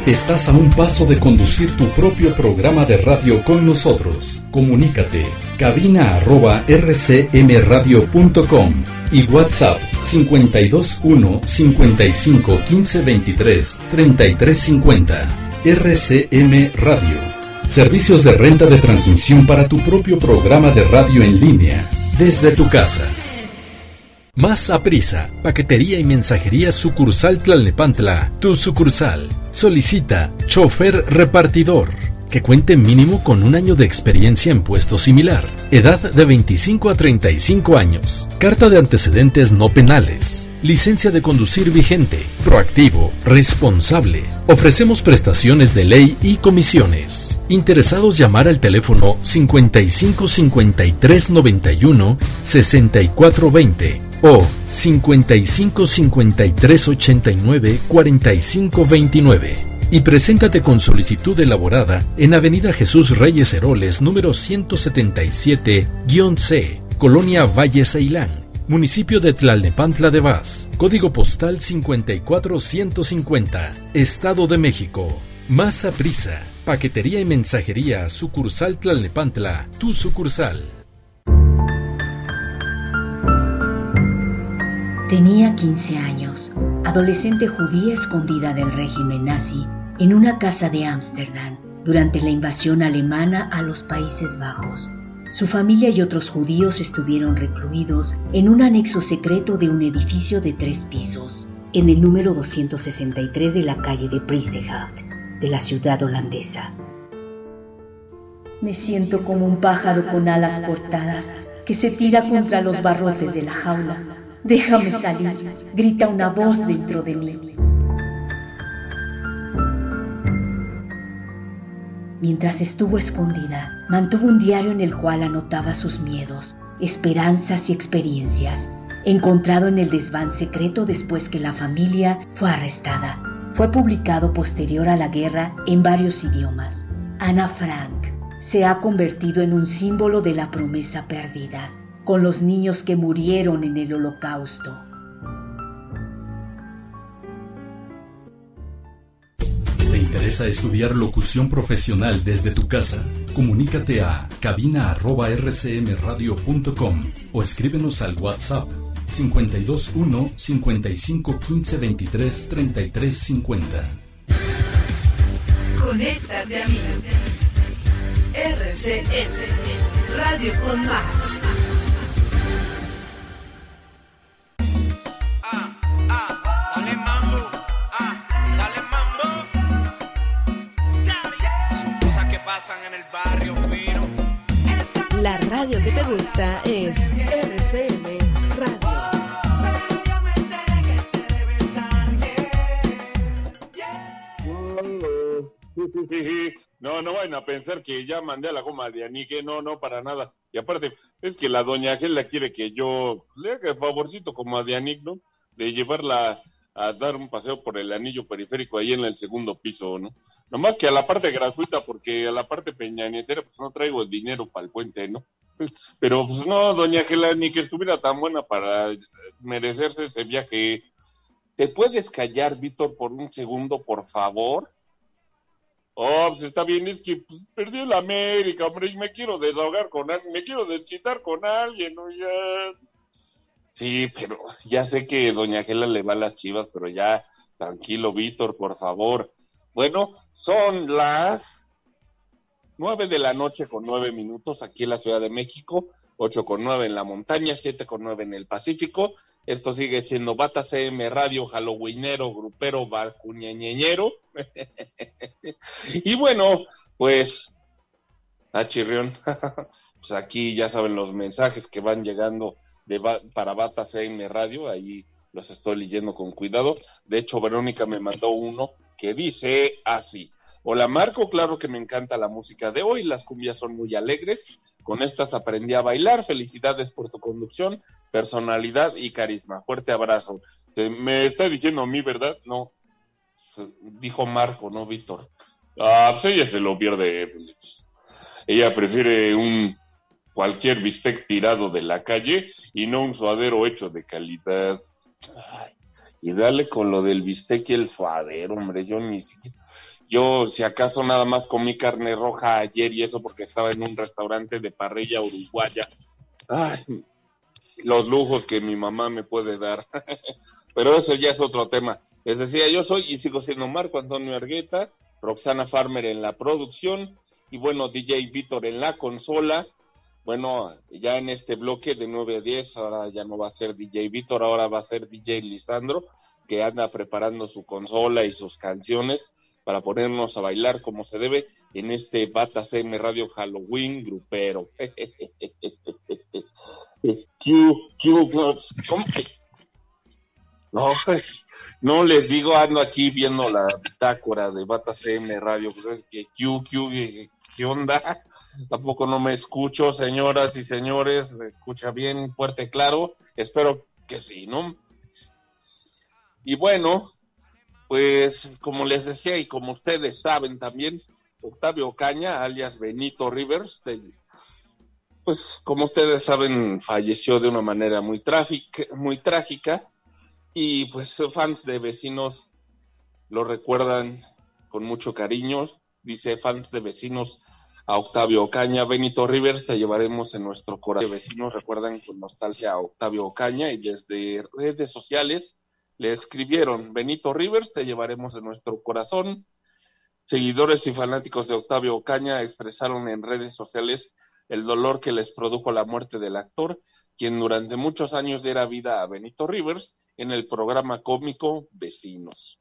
Estás a un paso de conducir tu propio programa de radio con nosotros. Comunícate cabina arroba rcmradio.com y WhatsApp 521 55 15 23 33 50. RCM Radio. Servicios de renta de transmisión para tu propio programa de radio en línea desde tu casa. Más a prisa, paquetería y mensajería sucursal Tlalnepantla, tu sucursal. Solicita chofer repartidor que cuente mínimo con un año de experiencia en puesto similar, edad de 25 a 35 años, carta de antecedentes no penales, licencia de conducir vigente, proactivo, responsable. Ofrecemos prestaciones de ley y comisiones. Interesados llamar al teléfono 55 53 91 64 20 o 55 53 89 45 29 y preséntate con solicitud elaborada en Avenida Jesús Reyes Heroles número 177-C, Colonia Valle Ceilán, municipio de Tlalnepantla de Vaz, código postal 54150, Estado de México. Más a prisa, paquetería y mensajería, sucursal Tlalnepantla, tu sucursal. Tenía 15 años, adolescente judía escondida del régimen nazi en una casa de Ámsterdam durante la invasión alemana a los Países Bajos. Su familia y otros judíos estuvieron recluidos en un anexo secreto de un edificio de tres pisos, en el número 263 de la calle de Priestehout, de la ciudad holandesa. Me siento como un pájaro con alas cortadas que se tira contra los barrotes de la jaula. Déjame salir, grita una voz dentro de mí. Mientras estuvo escondida, mantuvo un diario en el cual anotaba sus miedos, esperanzas y experiencias, encontrado en el desván secreto después que la familia fue arrestada. Fue publicado posterior a la guerra en varios idiomas. Ana Frank se ha convertido en un símbolo de la promesa perdida, con los niños que murieron en el holocausto. ¿Te interesa estudiar locución profesional desde tu casa? Comunícate a cabina.rcmradio.com o escríbenos al WhatsApp 521 55 15 23 33 50. Conéctate a mí. RCS Radio con Más. Pasan en el barrio fino. La radio que te gusta es RCM Radio. No, no vayan a pensar que ya mandé a la goma de Anique, no, no, para nada. Y aparte, es que la doña Ángela quiere que yo le haga el favorcito como a Dianic, ¿no? De llevarla a dar un paseo por el anillo periférico ahí en el segundo piso, ¿no? Nomás que a la parte gratuita, porque a la parte peñanietera, pues no traigo el dinero para el puente, ¿no? Pero pues no, doña Ángela, ni que estuviera tan buena para merecerse ese viaje. ¿Te puedes callar, Víctor, por un segundo, por favor? Oh, pues está bien, es que pues, perdí el América, hombre, y me quiero desahogar con alguien, me quiero desquitar con alguien, ¿no? Sí, pero ya sé que doña Gela le va a las chivas, pero ya, tranquilo, Víctor, por favor. Bueno, son las nueve de la noche con nueve minutos aquí en la Ciudad de México, ocho con nueve en la montaña, siete con nueve en el Pacífico. Esto sigue siendo Bata CM Radio, Halloweenero, Grupero, Bacuñañeñero. y bueno, pues, a Chirrión, pues aquí ya saben los mensajes que van llegando de, para Bata CM Radio, ahí los estoy leyendo con cuidado. De hecho, Verónica me mandó uno que dice así. Hola Marco, claro que me encanta la música de hoy, las cumbias son muy alegres, con estas aprendí a bailar, felicidades por tu conducción, personalidad y carisma, fuerte abrazo. Me está diciendo a mí, ¿verdad? No, dijo Marco, no Víctor. Ah, pues ella se lo pierde. pues. Ella prefiere un cualquier bistec tirado de la calle y no un suadero hecho de calidad. Ay, y dale con lo del bistec y el suadero, hombre, yo ni siquiera... Yo, si acaso, nada más comí carne roja ayer y eso porque estaba en un restaurante de parrilla uruguaya. Ay, los lujos que mi mamá me puede dar. Pero eso ya es otro tema. Les decía, yo soy y sigo siendo Marco Antonio Argueta, Roxana Farmer en la producción y bueno, DJ Víctor en la consola. Bueno, ya en este bloque de 9 a 10, ahora ya no va a ser DJ Víctor, ahora va a ser DJ Lisandro, que anda preparando su consola y sus canciones para ponernos a bailar como se debe en este Bata CM Radio Halloween grupero. Q, Q, ¿cómo que? No, no les digo, ando aquí viendo la bitácora de Bata CM Radio, pues es que Q, Q, ¿qué onda? Tampoco no me escucho, señoras y señores, me escucha bien, fuerte, claro, espero que sí, ¿no? Y bueno, pues como les decía y como ustedes saben también, Octavio Caña, alias Benito Rivers, pues como ustedes saben, falleció de una manera muy, muy trágica y pues fans de vecinos lo recuerdan con mucho cariño. Dice fans de vecinos a Octavio Ocaña, Benito Rivers, te llevaremos en nuestro corazón. Vecinos recuerdan con nostalgia a Octavio Ocaña y desde redes sociales le escribieron, Benito Rivers, te llevaremos en nuestro corazón. Seguidores y fanáticos de Octavio Ocaña expresaron en redes sociales el dolor que les produjo la muerte del actor, quien durante muchos años diera vida a Benito Rivers en el programa cómico Vecinos.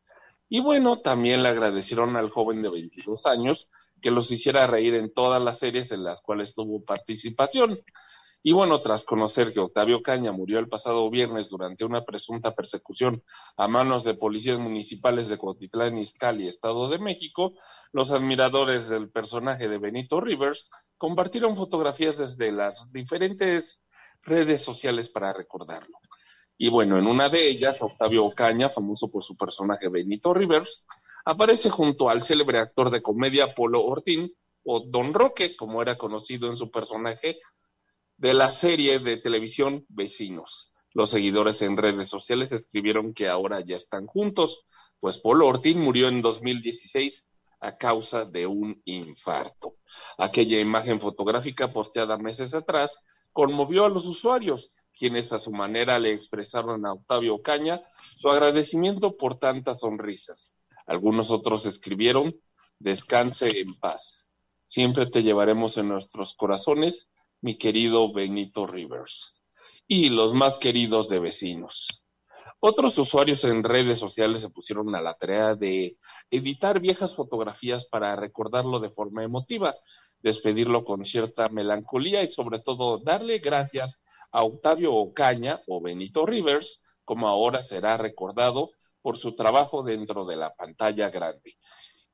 Y bueno, también le agradecieron al joven de 22 años que los hiciera reír en todas las series en las cuales tuvo participación. Y bueno, tras conocer que Octavio Caña murió el pasado viernes durante una presunta persecución a manos de policías municipales de Cotitlán, Izcalli, Estado de México, los admiradores del personaje de Benito Rivers compartieron fotografías desde las diferentes redes sociales para recordarlo. Y bueno, en una de ellas, Octavio Ocaña, famoso por su personaje Benito Rivers, aparece junto al célebre actor de comedia Polo Ortín, o Don Roque, como era conocido en su personaje de la serie de televisión Vecinos. Los seguidores en redes sociales escribieron que ahora ya están juntos, pues Polo Ortín murió en 2016 a causa de un infarto. Aquella imagen fotográfica posteada meses atrás conmovió a los usuarios, quienes a su manera le expresaron a Octavio Caña su agradecimiento por tantas sonrisas. Algunos otros escribieron, descanse en paz. Siempre te llevaremos en nuestros corazones mi querido Benito Rivers, y los más queridos de vecinos. Otros usuarios en redes sociales se pusieron a la tarea de editar viejas fotografías para recordarlo de forma emotiva, despedirlo con cierta melancolía y sobre todo darle gracias a Octavio Ocaña o Benito Rivers, como ahora será recordado por su trabajo dentro de la pantalla grande.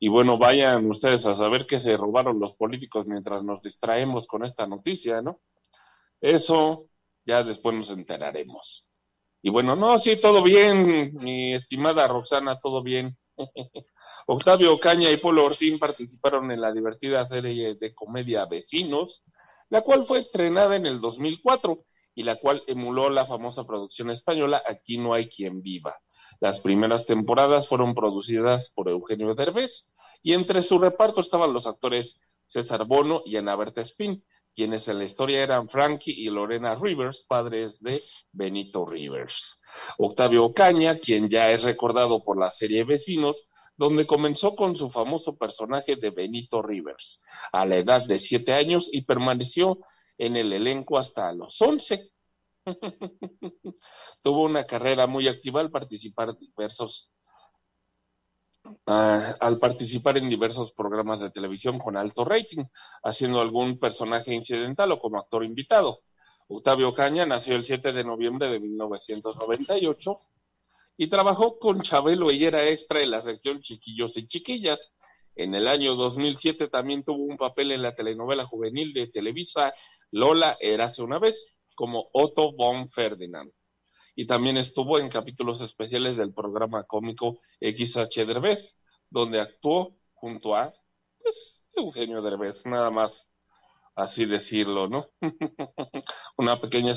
Y bueno, vayan ustedes a saber que se robaron los políticos mientras nos distraemos con esta noticia, ¿no? Eso ya después nos enteraremos. Y bueno, no, sí, todo bien, mi estimada Roxana, todo bien. Octavio Caña y Polo Ortín participaron en la divertida serie de comedia Vecinos, la cual fue estrenada en el 2004 y la cual emuló la famosa producción española Aquí no hay quien viva. Las primeras temporadas fueron producidas por Eugenio Derbez y entre su reparto estaban los actores César Bono y Ana Berta Spin, quienes en la historia eran Frankie y Lorena Rivers, padres de Benito Rivers. Octavio Ocaña, quien ya es recordado por la serie Vecinos, donde comenzó con su famoso personaje de Benito Rivers a la edad de siete años y permaneció en el elenco hasta los once. Tuvo una carrera muy activa al participar diversos ah, al participar en diversos programas de televisión con alto rating, haciendo algún personaje incidental o como actor invitado. Octavio Caña nació el 7 de noviembre de 1998 y trabajó con Chabelo y era extra en la sección Chiquillos y Chiquillas. En el año 2007 también tuvo un papel en la telenovela juvenil de Televisa Lola Érase una vez, como Otto von Ferdinand. Y también estuvo en capítulos especiales del programa cómico XH Derbez, donde actuó junto a pues, Eugenio Derbez, nada más así decirlo, ¿no? una pequeña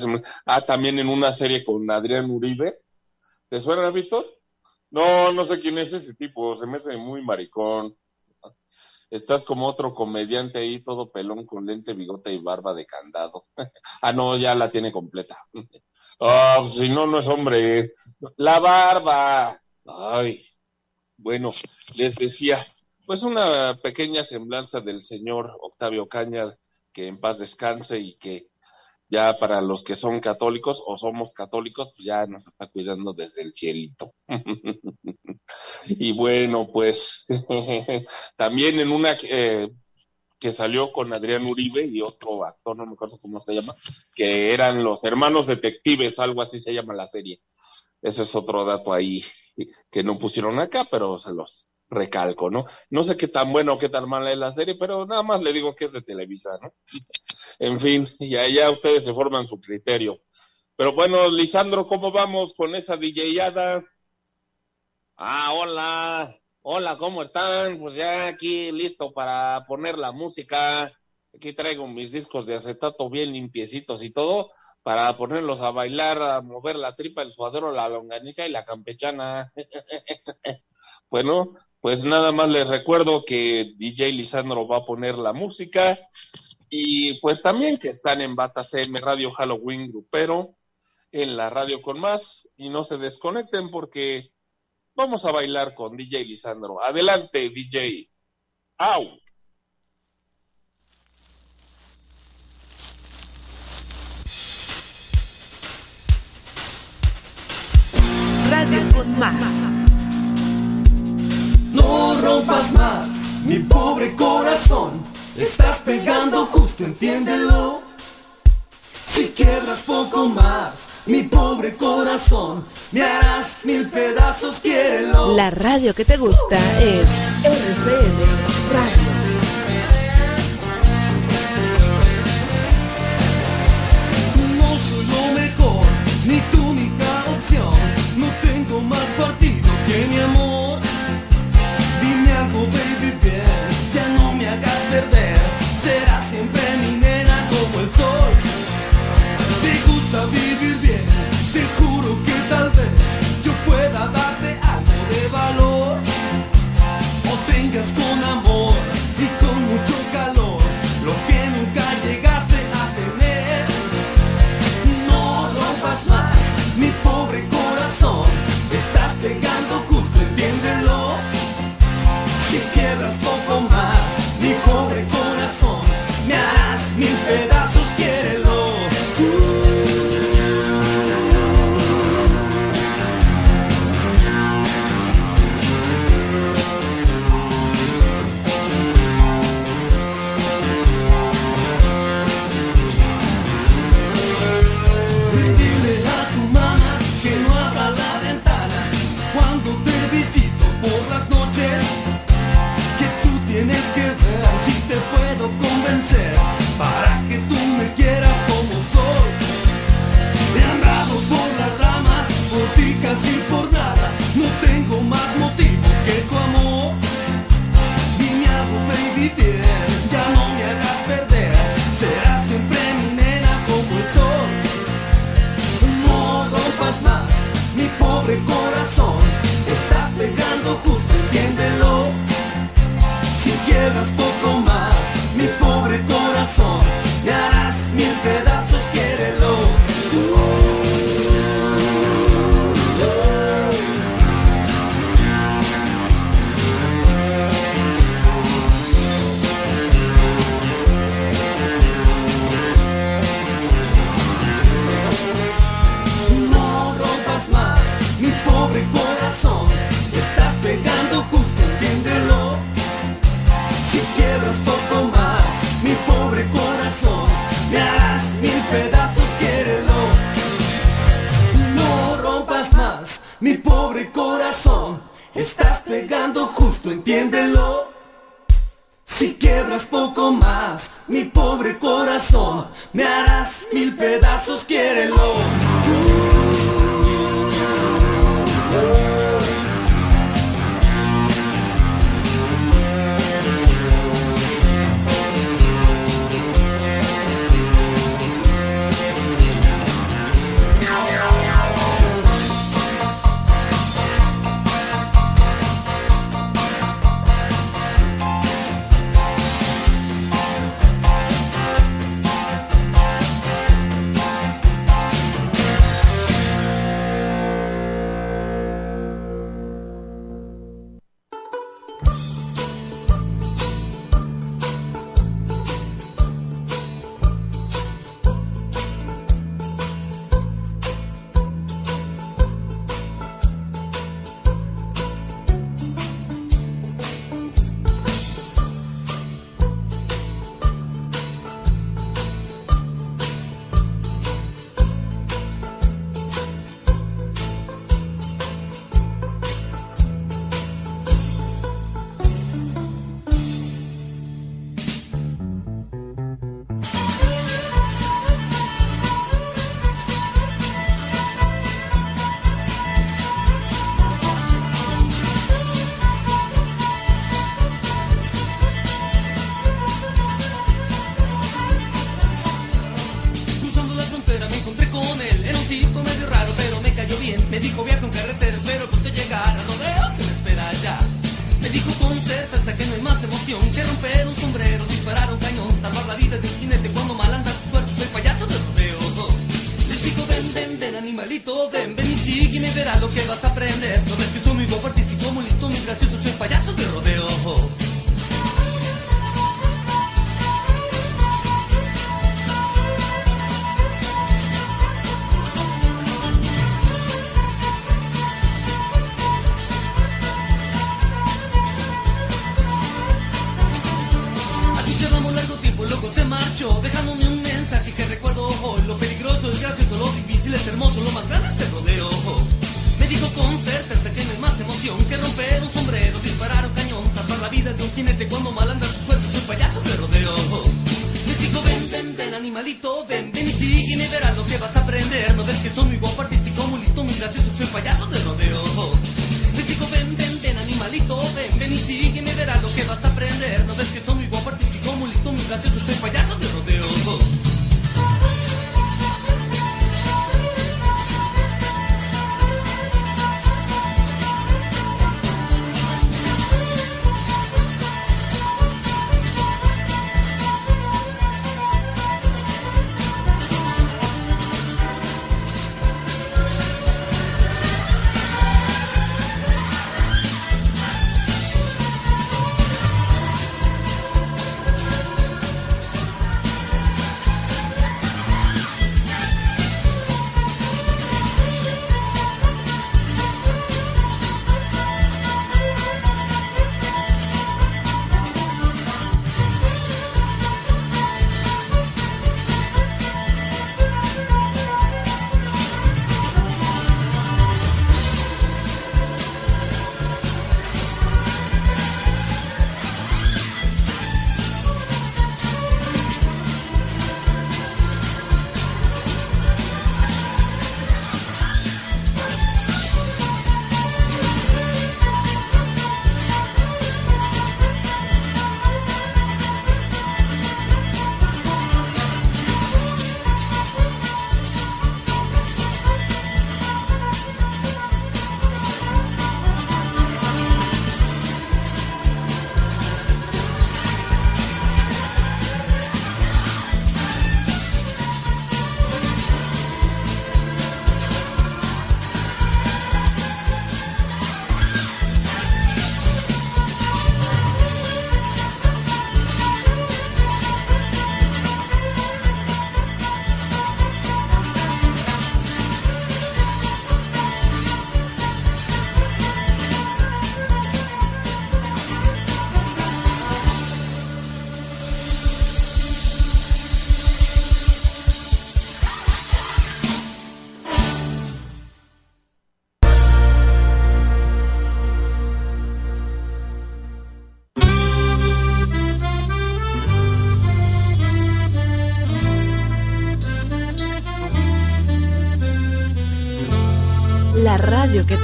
Ah, también en una serie con Adrián Uribe. ¿Te suena, Víctor? No, no sé quién es ese tipo, se me hace muy maricón. Estás como otro comediante ahí, todo pelón con lente, bigote y barba de candado. ah, no, ya la tiene completa. Ah, pues si no, no es hombre. La barba. Ay. Bueno, les decía, pues una pequeña semblanza del señor Octavio Caña, que en paz descanse y que ya para los que son católicos o somos católicos, pues ya nos está cuidando desde el cielito. y bueno, pues también en una eh, que salió con Adrián Uribe y otro actor, no me acuerdo cómo se llama, que eran los hermanos detectives, algo así se llama la serie. Ese es otro dato ahí que no pusieron acá, pero se los recalco, ¿no? No sé qué tan bueno o qué tan mala es la serie, pero nada más le digo que es de Televisa, ¿no? En fin, y allá ustedes se forman su criterio. Pero bueno, Lisandro, ¿cómo vamos con esa DJada? Ah, hola, hola, ¿cómo están? Pues ya aquí listo para poner la música. Aquí traigo mis discos de acetato bien limpiecitos y todo para ponerlos a bailar, a mover la tripa, el suadero, la longaniza y la campechana. bueno, pues nada más les recuerdo que DJ Lisandro va a poner la música y pues también que están en Bata CM Radio Halloween Grupero, en la radio con más y no se desconecten porque vamos a bailar con DJ Lisandro. Adelante, DJ. ¡Au! Radio con más. Rompas más, mi pobre corazón. Estás pegando justo, entiéndelo. Si quiebras poco más, mi pobre corazón, me harás mil pedazos, quiérelo. La radio que te gusta es RCN Radio. No soy lo mejor, ni tu única opción. No tengo más partido que mi amor.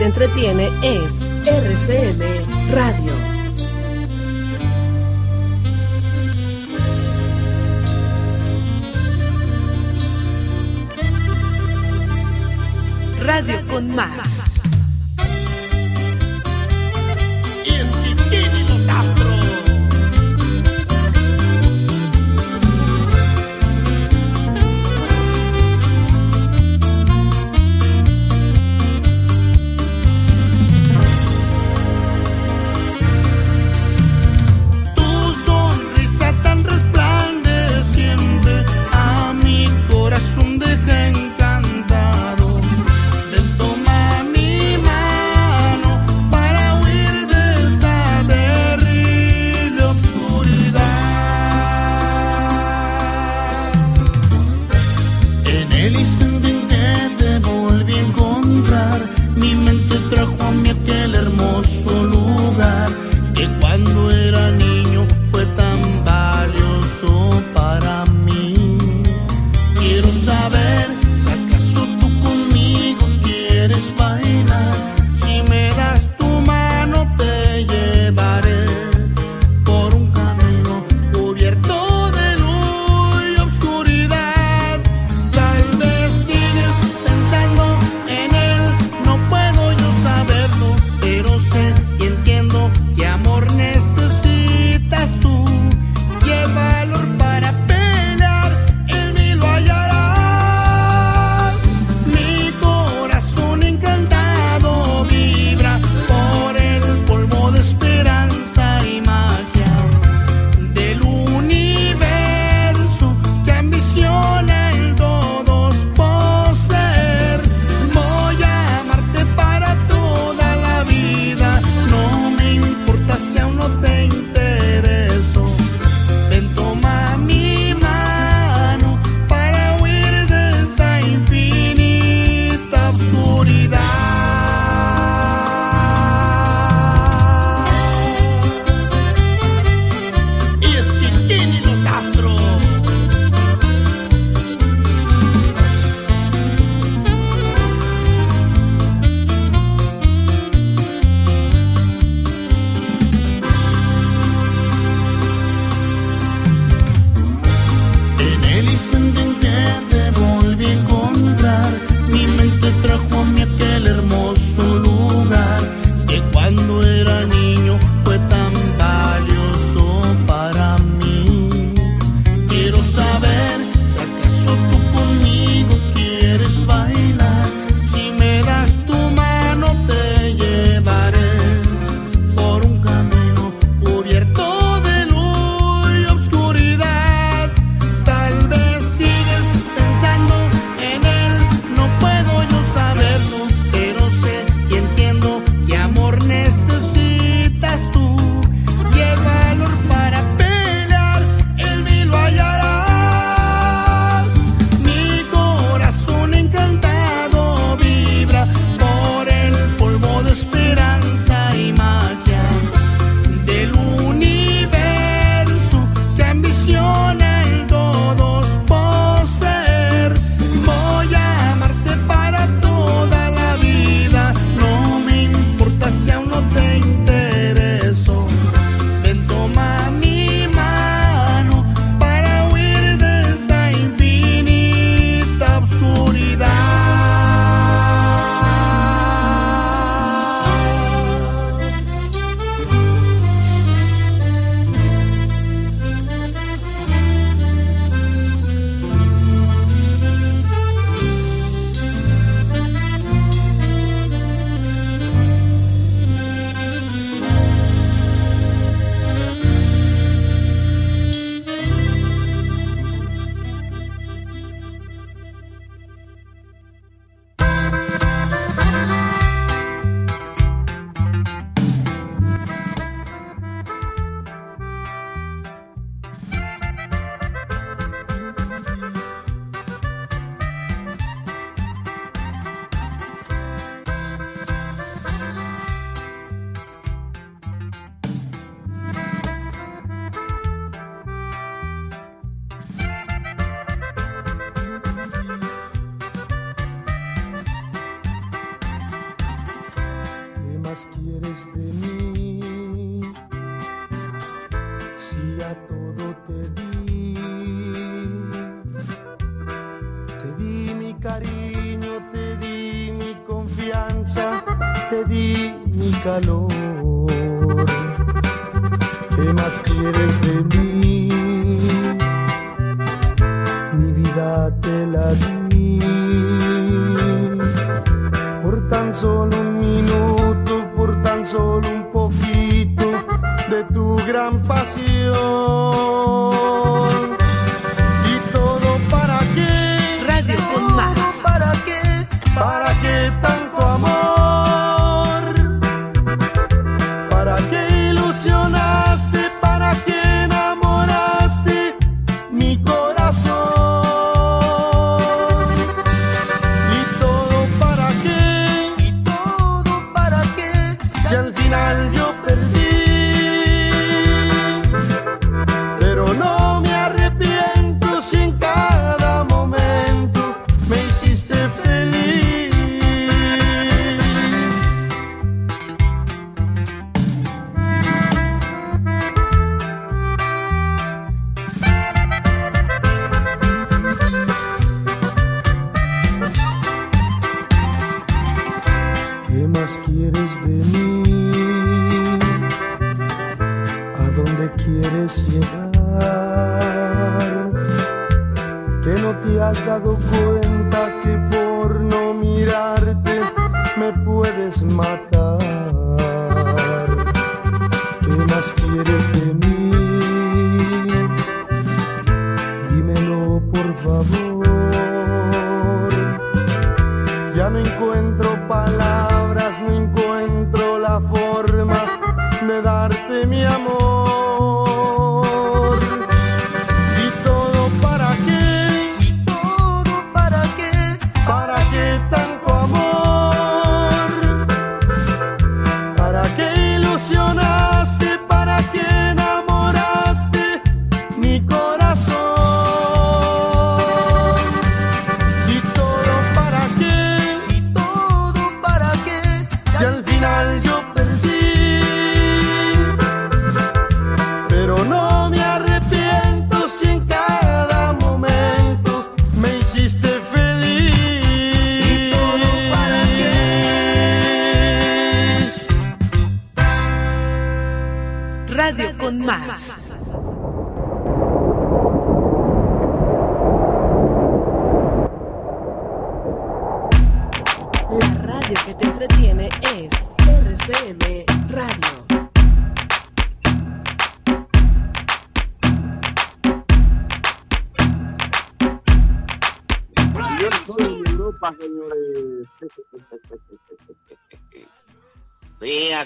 Entretiene es RCM Radio. Radio con más.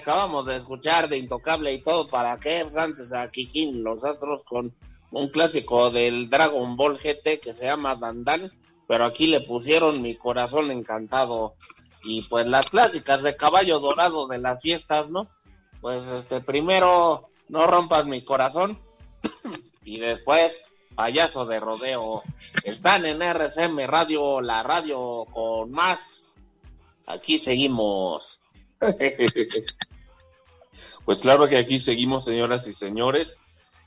Acabamos de escuchar de Intocable y todo para qué Pues antes a Kikín los Astros con un clásico del Dragon Ball GT que se llama Dandan, pero aquí le pusieron mi corazón encantado y pues las clásicas de caballo dorado de las fiestas, ¿no? Pues este primero no rompas mi corazón y después payaso de rodeo. Están en RCM Radio, la radio con más. Aquí seguimos. Pues claro que aquí seguimos, señoras y señores.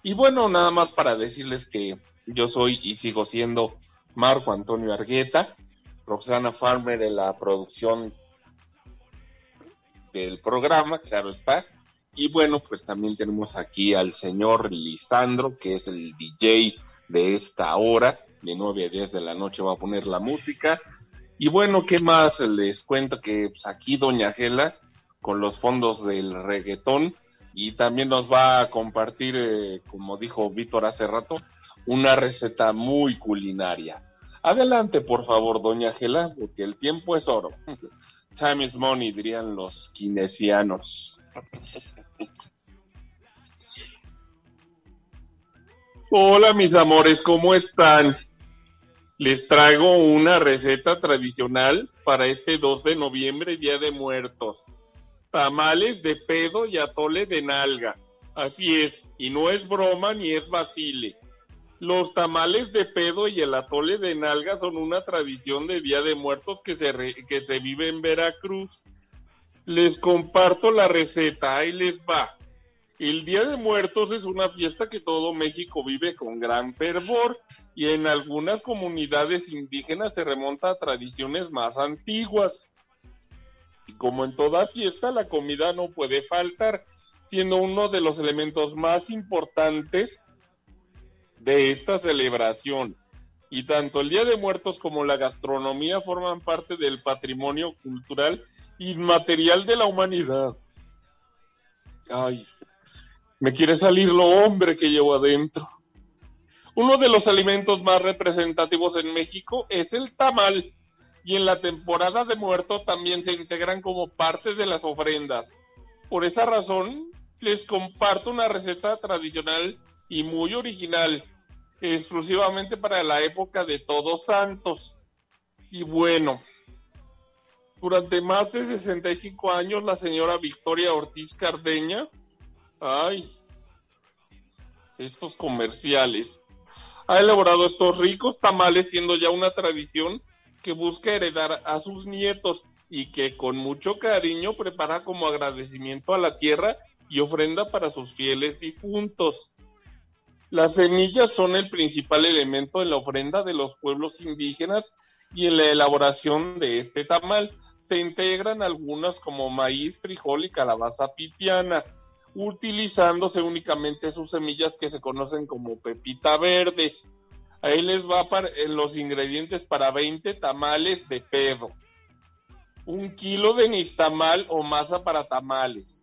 Y bueno, nada más para decirles que yo soy y sigo siendo Marco Antonio Argueta, Roxana Farmer de la producción del programa, claro está. Y bueno, pues también tenemos aquí al señor Lisandro, que es el DJ de esta hora, de 9 a 10 de la noche va a poner la música. Y bueno, ¿qué más? Les cuento que pues, aquí Doña Gela, con los fondos del reggaetón, y también nos va a compartir, eh, como dijo Víctor hace rato, una receta muy culinaria. Adelante, por favor, Doña Gela, porque el tiempo es oro. Time is money, dirían los kinesianos. Hola, mis amores, ¿cómo están? Les traigo una receta tradicional para este 2 de noviembre, Día de Muertos. Tamales de pedo y atole de nalga. Así es, y no es broma ni es vacile. Los tamales de pedo y el atole de nalga son una tradición de Día de Muertos que se, que se vive en Veracruz. Les comparto la receta, ahí les va. El Día de Muertos es una fiesta que todo México vive con gran fervor y en algunas comunidades indígenas se remonta a tradiciones más antiguas. Y como en toda fiesta, la comida no puede faltar, siendo uno de los elementos más importantes de esta celebración. Y tanto el Día de Muertos como la gastronomía forman parte del patrimonio cultural inmaterial de la humanidad. Ay, me quiere salir lo hombre que llevo adentro. Uno de los alimentos más representativos en México es el tamal, y en la temporada de muertos también se integran como parte de las ofrendas. Por esa razón, les comparto una receta tradicional y muy original, exclusivamente para la época de Todos Santos. Y bueno, durante más de 65 años, la señora Victoria Ortiz Cardeña, ay, estos comerciales, ha elaborado estos ricos tamales, siendo ya una tradición que busca heredar a sus nietos y que con mucho cariño prepara como agradecimiento a la tierra y ofrenda para sus fieles difuntos. Las semillas son el principal elemento en la ofrenda de los pueblos indígenas y en la elaboración de este tamal se integran algunas como maíz, frijol y calabaza pipiana, utilizándose únicamente sus semillas que se conocen como pepita verde. Ahí les va para, en los ingredientes para 20 tamales de pedo. Un kilo de nistamal o masa para tamales.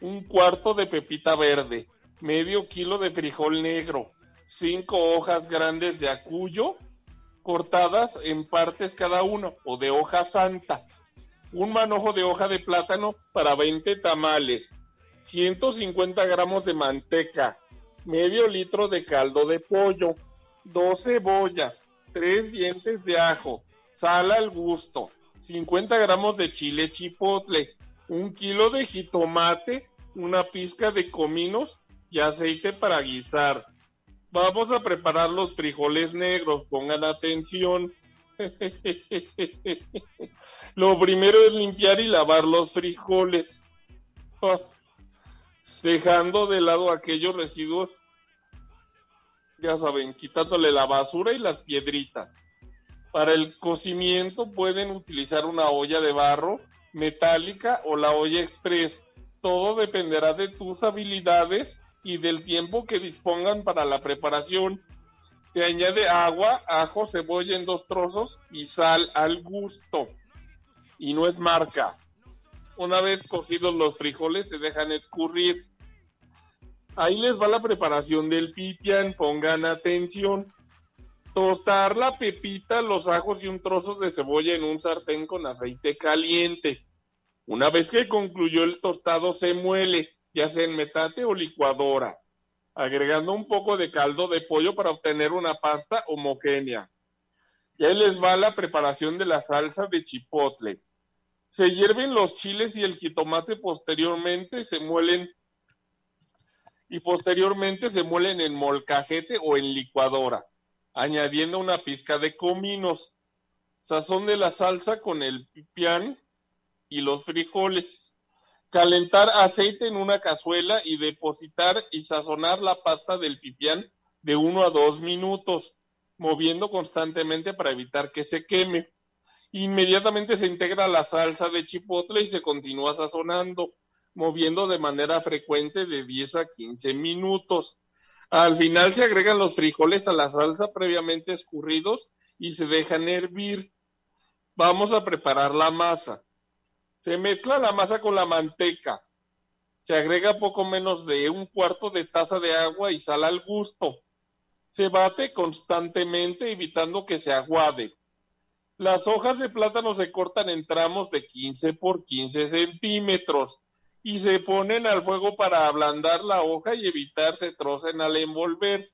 Un cuarto de pepita verde. Medio kilo de frijol negro. Cinco hojas grandes de acuyo cortadas en partes cada uno o de hoja santa. Un manojo de hoja de plátano para 20 tamales. 150 gramos de manteca. Medio litro de caldo de pollo dos cebollas, tres dientes de ajo, sal al gusto, 50 gramos de chile chipotle, un kilo de jitomate, una pizca de cominos y aceite para guisar. Vamos a preparar los frijoles negros, pongan atención. Lo primero es limpiar y lavar los frijoles, dejando de lado aquellos residuos ya saben, quitándole la basura y las piedritas. Para el cocimiento pueden utilizar una olla de barro metálica o la olla express. Todo dependerá de tus habilidades y del tiempo que dispongan para la preparación. Se añade agua, ajo, cebolla en dos trozos y sal al gusto. Y no es marca. Una vez cocidos los frijoles se dejan escurrir Ahí les va la preparación del pipián, pongan atención. Tostar la pepita, los ajos y un trozo de cebolla en un sartén con aceite caliente. Una vez que concluyó el tostado, se muele, ya sea en metate o licuadora, agregando un poco de caldo de pollo para obtener una pasta homogénea. Y ahí les va la preparación de la salsa de chipotle. Se hierven los chiles y el jitomate posteriormente, se muelen y posteriormente se muelen en molcajete o en licuadora, añadiendo una pizca de cominos, sazón de la salsa con el pipián y los frijoles. Calentar aceite en una cazuela y depositar y sazonar la pasta del pipián de uno a dos minutos, moviendo constantemente para evitar que se queme. Inmediatamente se integra la salsa de chipotle y se continúa sazonando moviendo de manera frecuente de 10 a 15 minutos. Al final se agregan los frijoles a la salsa previamente escurridos y se dejan hervir. Vamos a preparar la masa. Se mezcla la masa con la manteca. Se agrega poco menos de un cuarto de taza de agua y sal al gusto. Se bate constantemente evitando que se aguade. Las hojas de plátano se cortan en tramos de 15 por 15 centímetros y se ponen al fuego para ablandar la hoja y evitar se trocen al envolver.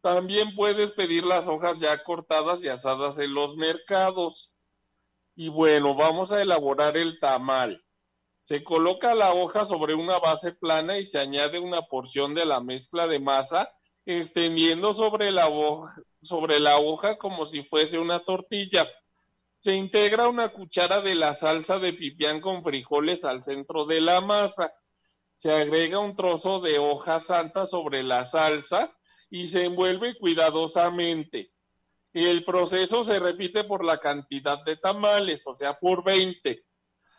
También puedes pedir las hojas ya cortadas y asadas en los mercados. Y bueno, vamos a elaborar el tamal. Se coloca la hoja sobre una base plana y se añade una porción de la mezcla de masa extendiendo sobre la sobre la hoja como si fuese una tortilla. Se integra una cuchara de la salsa de pipián con frijoles al centro de la masa. Se agrega un trozo de hoja santa sobre la salsa y se envuelve cuidadosamente. El proceso se repite por la cantidad de tamales, o sea, por 20.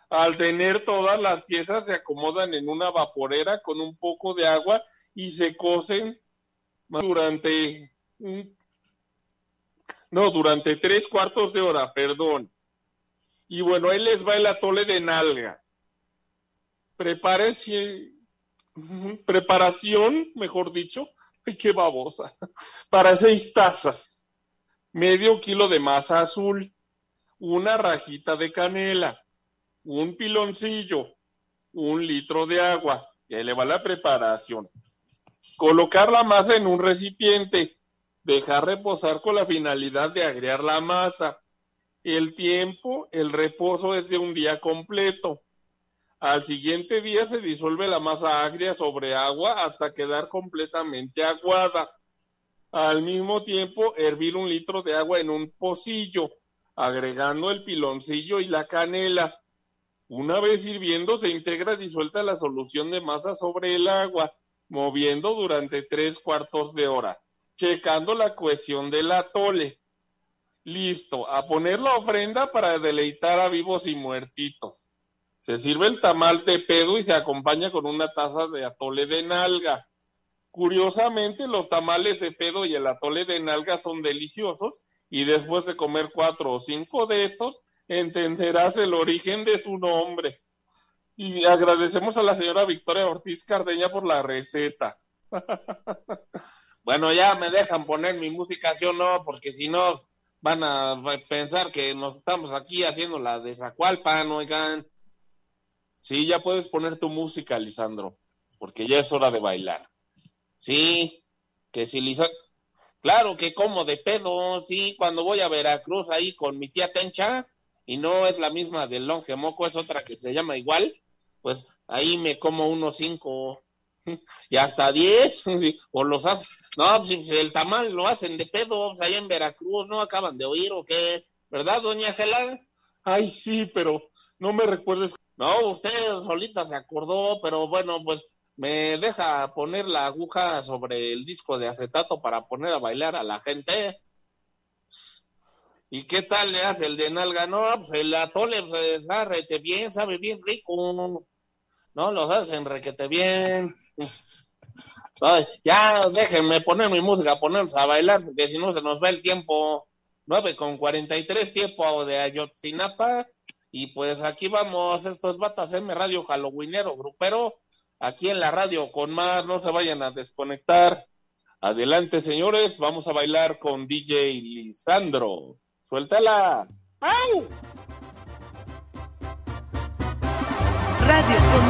Al tener todas las piezas se acomodan en una vaporera con un poco de agua y se cocen durante un- no, durante tres cuartos de hora, perdón. Y bueno, ahí les va el atole de nalga. Prepárense, preparación, mejor dicho, ay, qué babosa, para seis tazas, medio kilo de masa azul, una rajita de canela, un piloncillo, un litro de agua, y ahí le va la preparación. Colocar la masa en un recipiente, dejar reposar con la finalidad de agregar la masa. El tiempo, el reposo es de un día completo. Al siguiente día se disuelve la masa agria sobre agua hasta quedar completamente aguada. Al mismo tiempo, hervir un litro de agua en un pocillo, agregando el piloncillo y la canela. Una vez hirviendo, se integra disuelta la solución de masa sobre el agua, moviendo durante tres cuartos de hora, checando la cohesión del atole. Listo, a poner la ofrenda para deleitar a vivos y muertitos. Se sirve el tamal de pedo y se acompaña con una taza de atole de nalga. Curiosamente, los tamales de pedo y el atole de nalga son deliciosos y después de comer cuatro o cinco de estos, entenderás el origen de su nombre. Y agradecemos a la señora Victoria Ortiz Cardeña por la receta. bueno, ya me dejan poner mi música, ¿sí o no? Porque si no, van a pensar que nos estamos aquí haciendo la de Zacualpan, oigan. Sí, ya puedes poner tu música, Lisandro, porque ya es hora de bailar. Sí, que si Lisandro... Claro que como de pedo, sí, cuando voy a Veracruz ahí con mi tía Tencha, y no es la misma del Longe Moco, es otra que se llama igual, pues ahí me como unos cinco y hasta diez, o los hacen, no, si el tamal lo hacen de pedo, pues, allá en Veracruz, ¿no acaban de oír o qué? ¿Verdad, doña Gela? Ay, sí, pero no me recuerdes. No, usted solita se acordó, pero bueno, pues me deja poner la aguja sobre el disco de acetato para poner a bailar a la gente. ¿Y qué tal le hace el de nalga? No, pues el atole pues, está rete bien, sabe bien rico. No, los hacen requete bien. Ya déjenme poner mi música, ponernos a bailar, porque si no se nos va el tiempo. 9 con 43 tiempo de Ayotzinapa. Y pues aquí vamos, estos batas M Radio Halloweenero Grupero. Aquí en la radio con más, no se vayan a desconectar. Adelante, señores, vamos a bailar con DJ Lisandro. Suéltala. ¡Au! Radio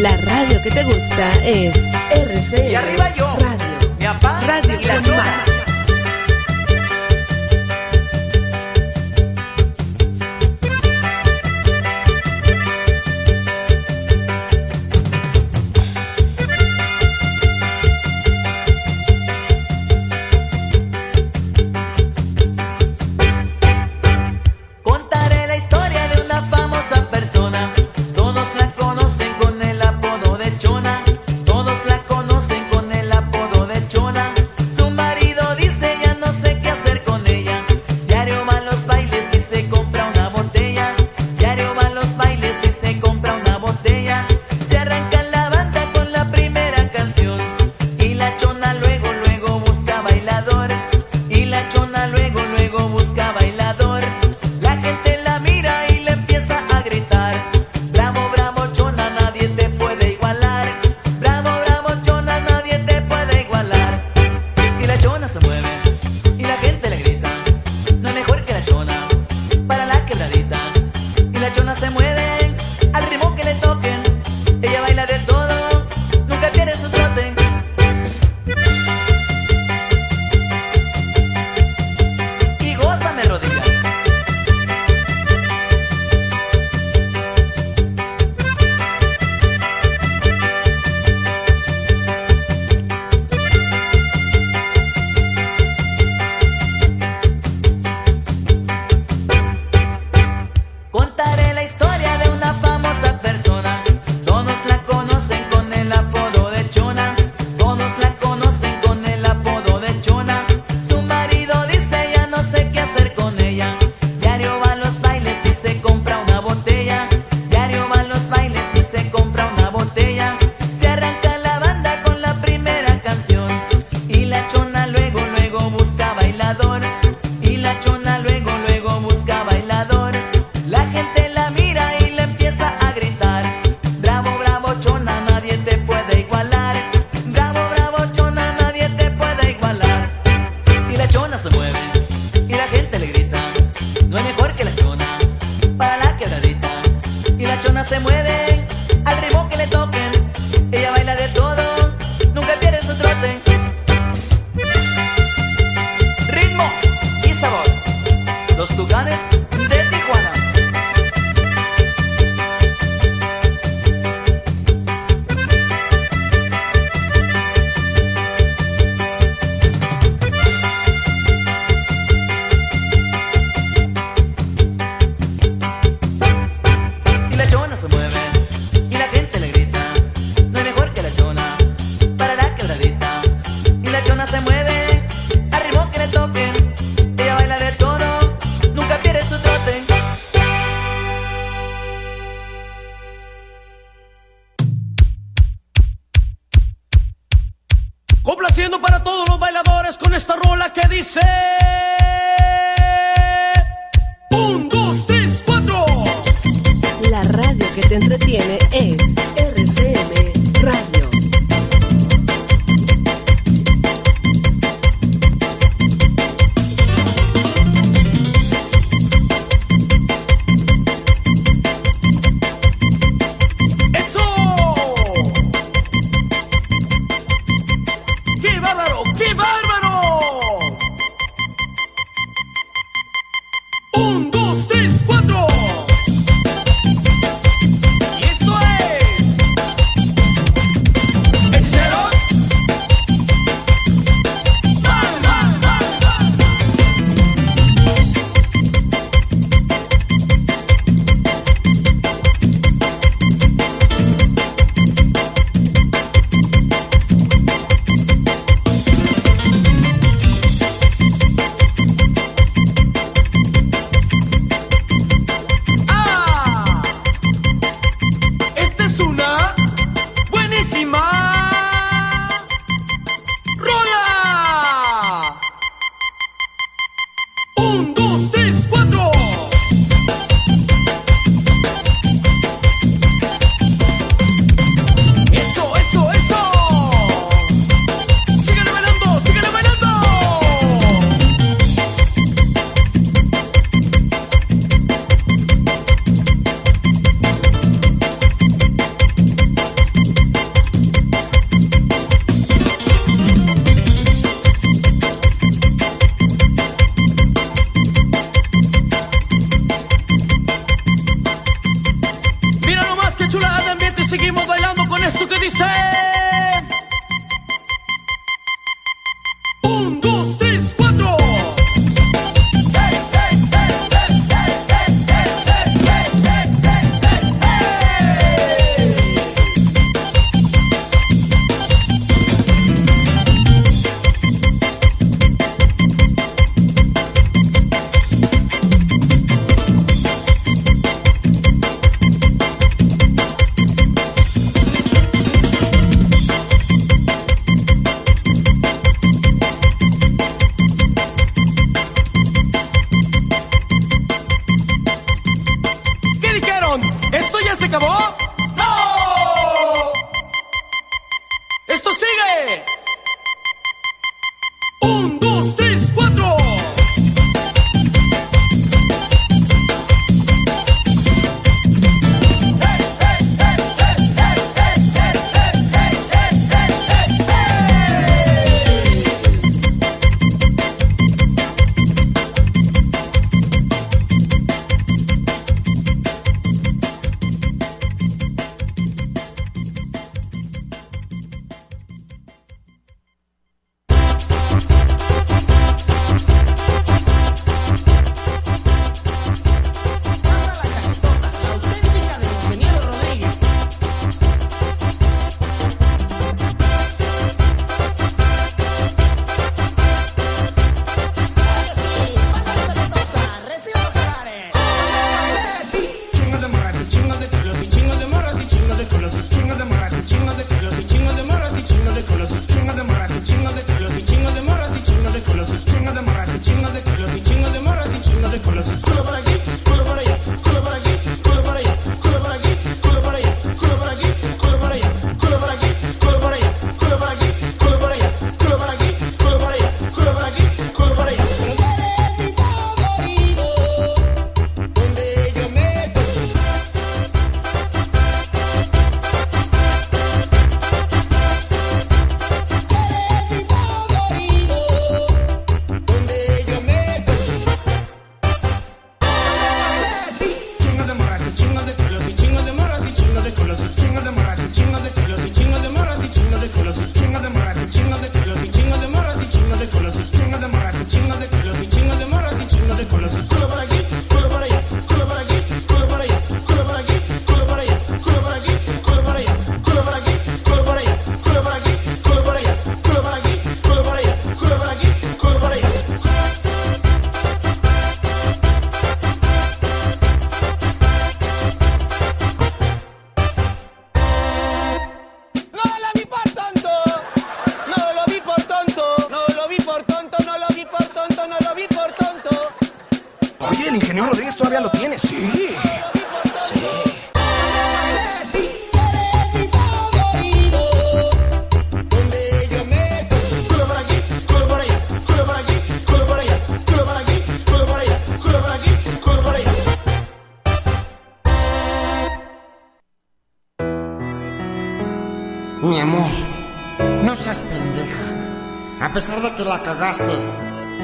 La radio que te gusta es RC. Y arriba yo. Radio. Mi. Radio y.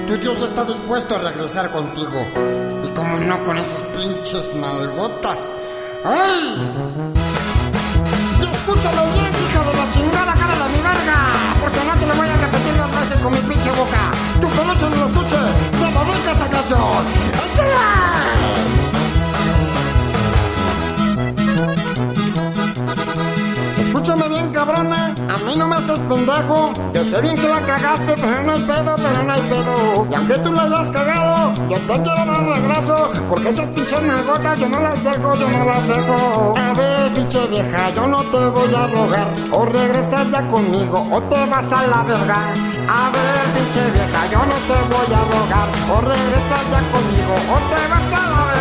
tu Dios está dispuesto a regresar contigo. Y como no con esas pinches nalgotas. ¡Ay! Y escúchalo bien, hija de la chingada cara de mi verga. Porque no te lo voy a repetir dos veces con mi pinche boca. Tu peluche en el estuche, te dedica esta canción. Escúchame A mí no me haces pendejo. Yo sé bien que la cagaste, pero no hay pedo, pero no hay pedo. Y aunque tú la hayas cagado, yo te quiero dar regreso. Porque esas pinches nalgotas yo no las dejo, yo no las dejo. A ver, pinche vieja, yo no te voy a rogar. O regresas ya conmigo, o te vas a la verga. A ver, pinche vieja, yo no te voy a rogar. O regresas ya conmigo, o te vas a la verga.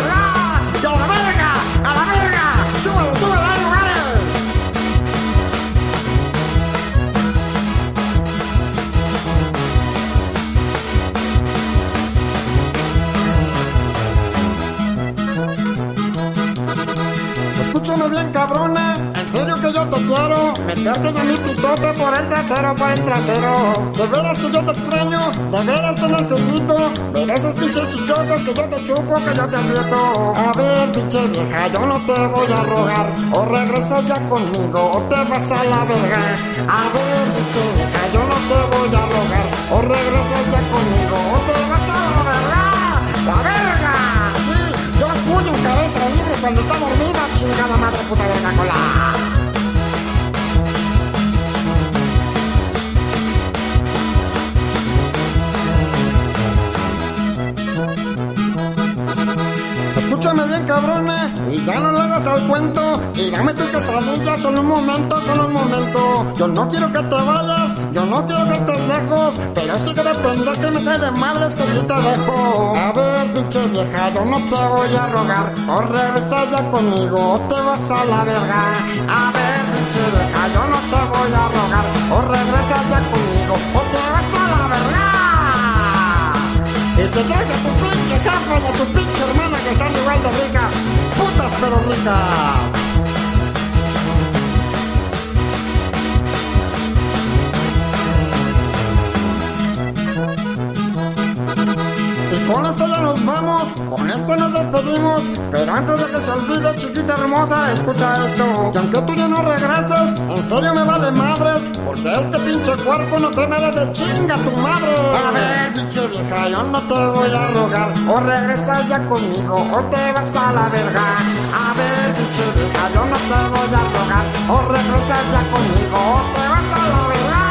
Meterte ya mi pitote por el trasero, por el trasero. De veras que yo te extraño. De veras te necesito. Ver esos pinches chichotes que yo te chupo, que yo te aprieto. A ver, pinche vieja, yo no te voy a rogar. O regresas ya conmigo, o te vas a la verga. A ver, pinche vieja, yo no te voy a rogar. O regresas ya conmigo o te vas a la verga. La verga. Sí, dos puños, cabeza libre cuando está dormida, chingada madre puta verga cola. Escúchame bien cabrona y ya no le hagas al cuento y dame tu quesadilla solo un momento, solo un momento. Yo no quiero que te vayas, yo no quiero que estés lejos, pero sí que depende que me cae de madres que si te dejo. A ver, pinche vieja, yo no te voy a rogar, o regresa ya conmigo o te vas a la verga. A ver, pinche vieja, yo no te voy a rogar, o regresa ya conmigo o te vas a la verga. Y te traes a tu pinche jefa y a tu pinche hermana de ricas. Putas pero ricas. Con esto ya nos vamos, con esto nos despedimos. Pero antes de que se olvide, chiquita hermosa, escucha esto. Y aunque tú ya no regresas, en serio me vale madres. Porque este pinche cuerpo no te merece chinga tu madre. A ver, pinche vieja, yo no te voy a rogar. O regresas ya conmigo, o te vas a la verga. A ver, pinche vieja, yo no te voy a rogar. O regresas ya conmigo, o te vas a la verga.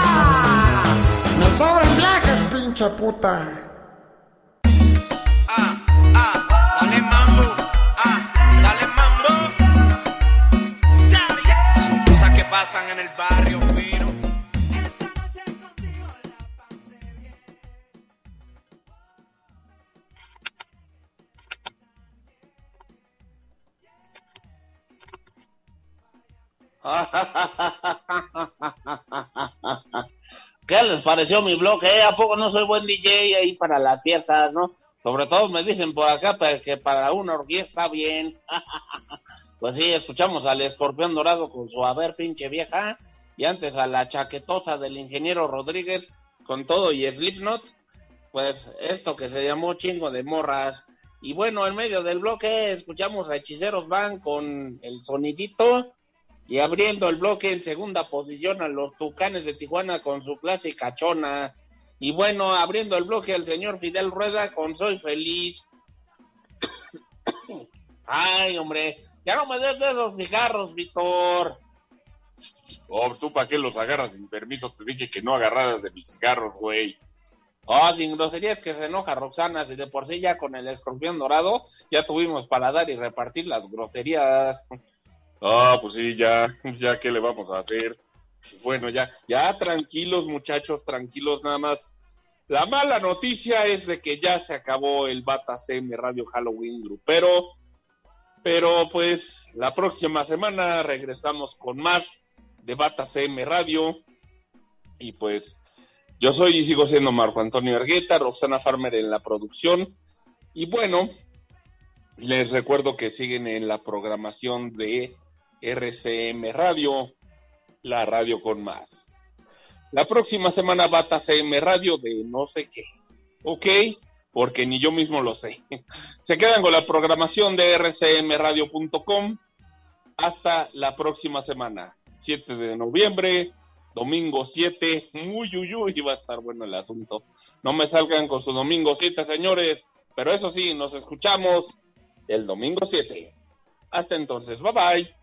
Me sobran viajes, pinche puta. Pasan en el barrio fino. ¿Qué les pareció mi blog? ¿Eh? ¿A poco no soy buen DJ ahí para las fiestas, no? Sobre todo me dicen por acá que para una orquesta bien. pues sí, escuchamos al escorpión dorado con su a ver pinche vieja. Y antes a la chaquetosa del ingeniero Rodríguez con todo y Slipknot. Pues esto que se llamó chingo de morras. Y bueno, en medio del bloque escuchamos a Hechiceros Van con el sonidito. Y abriendo el bloque en segunda posición a los Tucanes de Tijuana con su clásica chona. Y bueno, abriendo el bloque al señor Fidel Rueda con Soy Feliz. Ay, hombre, ya no me des de esos cigarros, Víctor. Oh, ¿tú para qué los agarras sin permiso? Te dije que no agarraras de mis cigarros, güey. Oh, sin groserías que se enoja Roxana, si de por sí ya con el escorpión dorado ya tuvimos para dar y repartir las groserías. Ah, pues sí, ya, ya, ¿qué le vamos a hacer? Bueno, ya, ya, tranquilos, muchachos, tranquilos, nada más. La mala noticia es de que ya se acabó el Bata CM Radio Halloween Group, pero, pues la próxima semana regresamos con más de Bata CM Radio y pues yo soy y sigo siendo Marco Antonio Argueta, Roxana Farmer en la producción y bueno, les recuerdo que siguen en la programación de RCM Radio, la radio con más. La próxima semana Bata CM Radio de no sé qué. ¿Ok? Porque ni yo mismo lo sé. Se quedan con la programación de rcmradio.com. Hasta la próxima semana. 7 de noviembre, domingo 7. Uy, uy, uy, va a estar bueno el asunto. No me salgan con su domingo 7, señores. Pero eso sí, nos escuchamos el domingo 7. Hasta entonces, bye bye.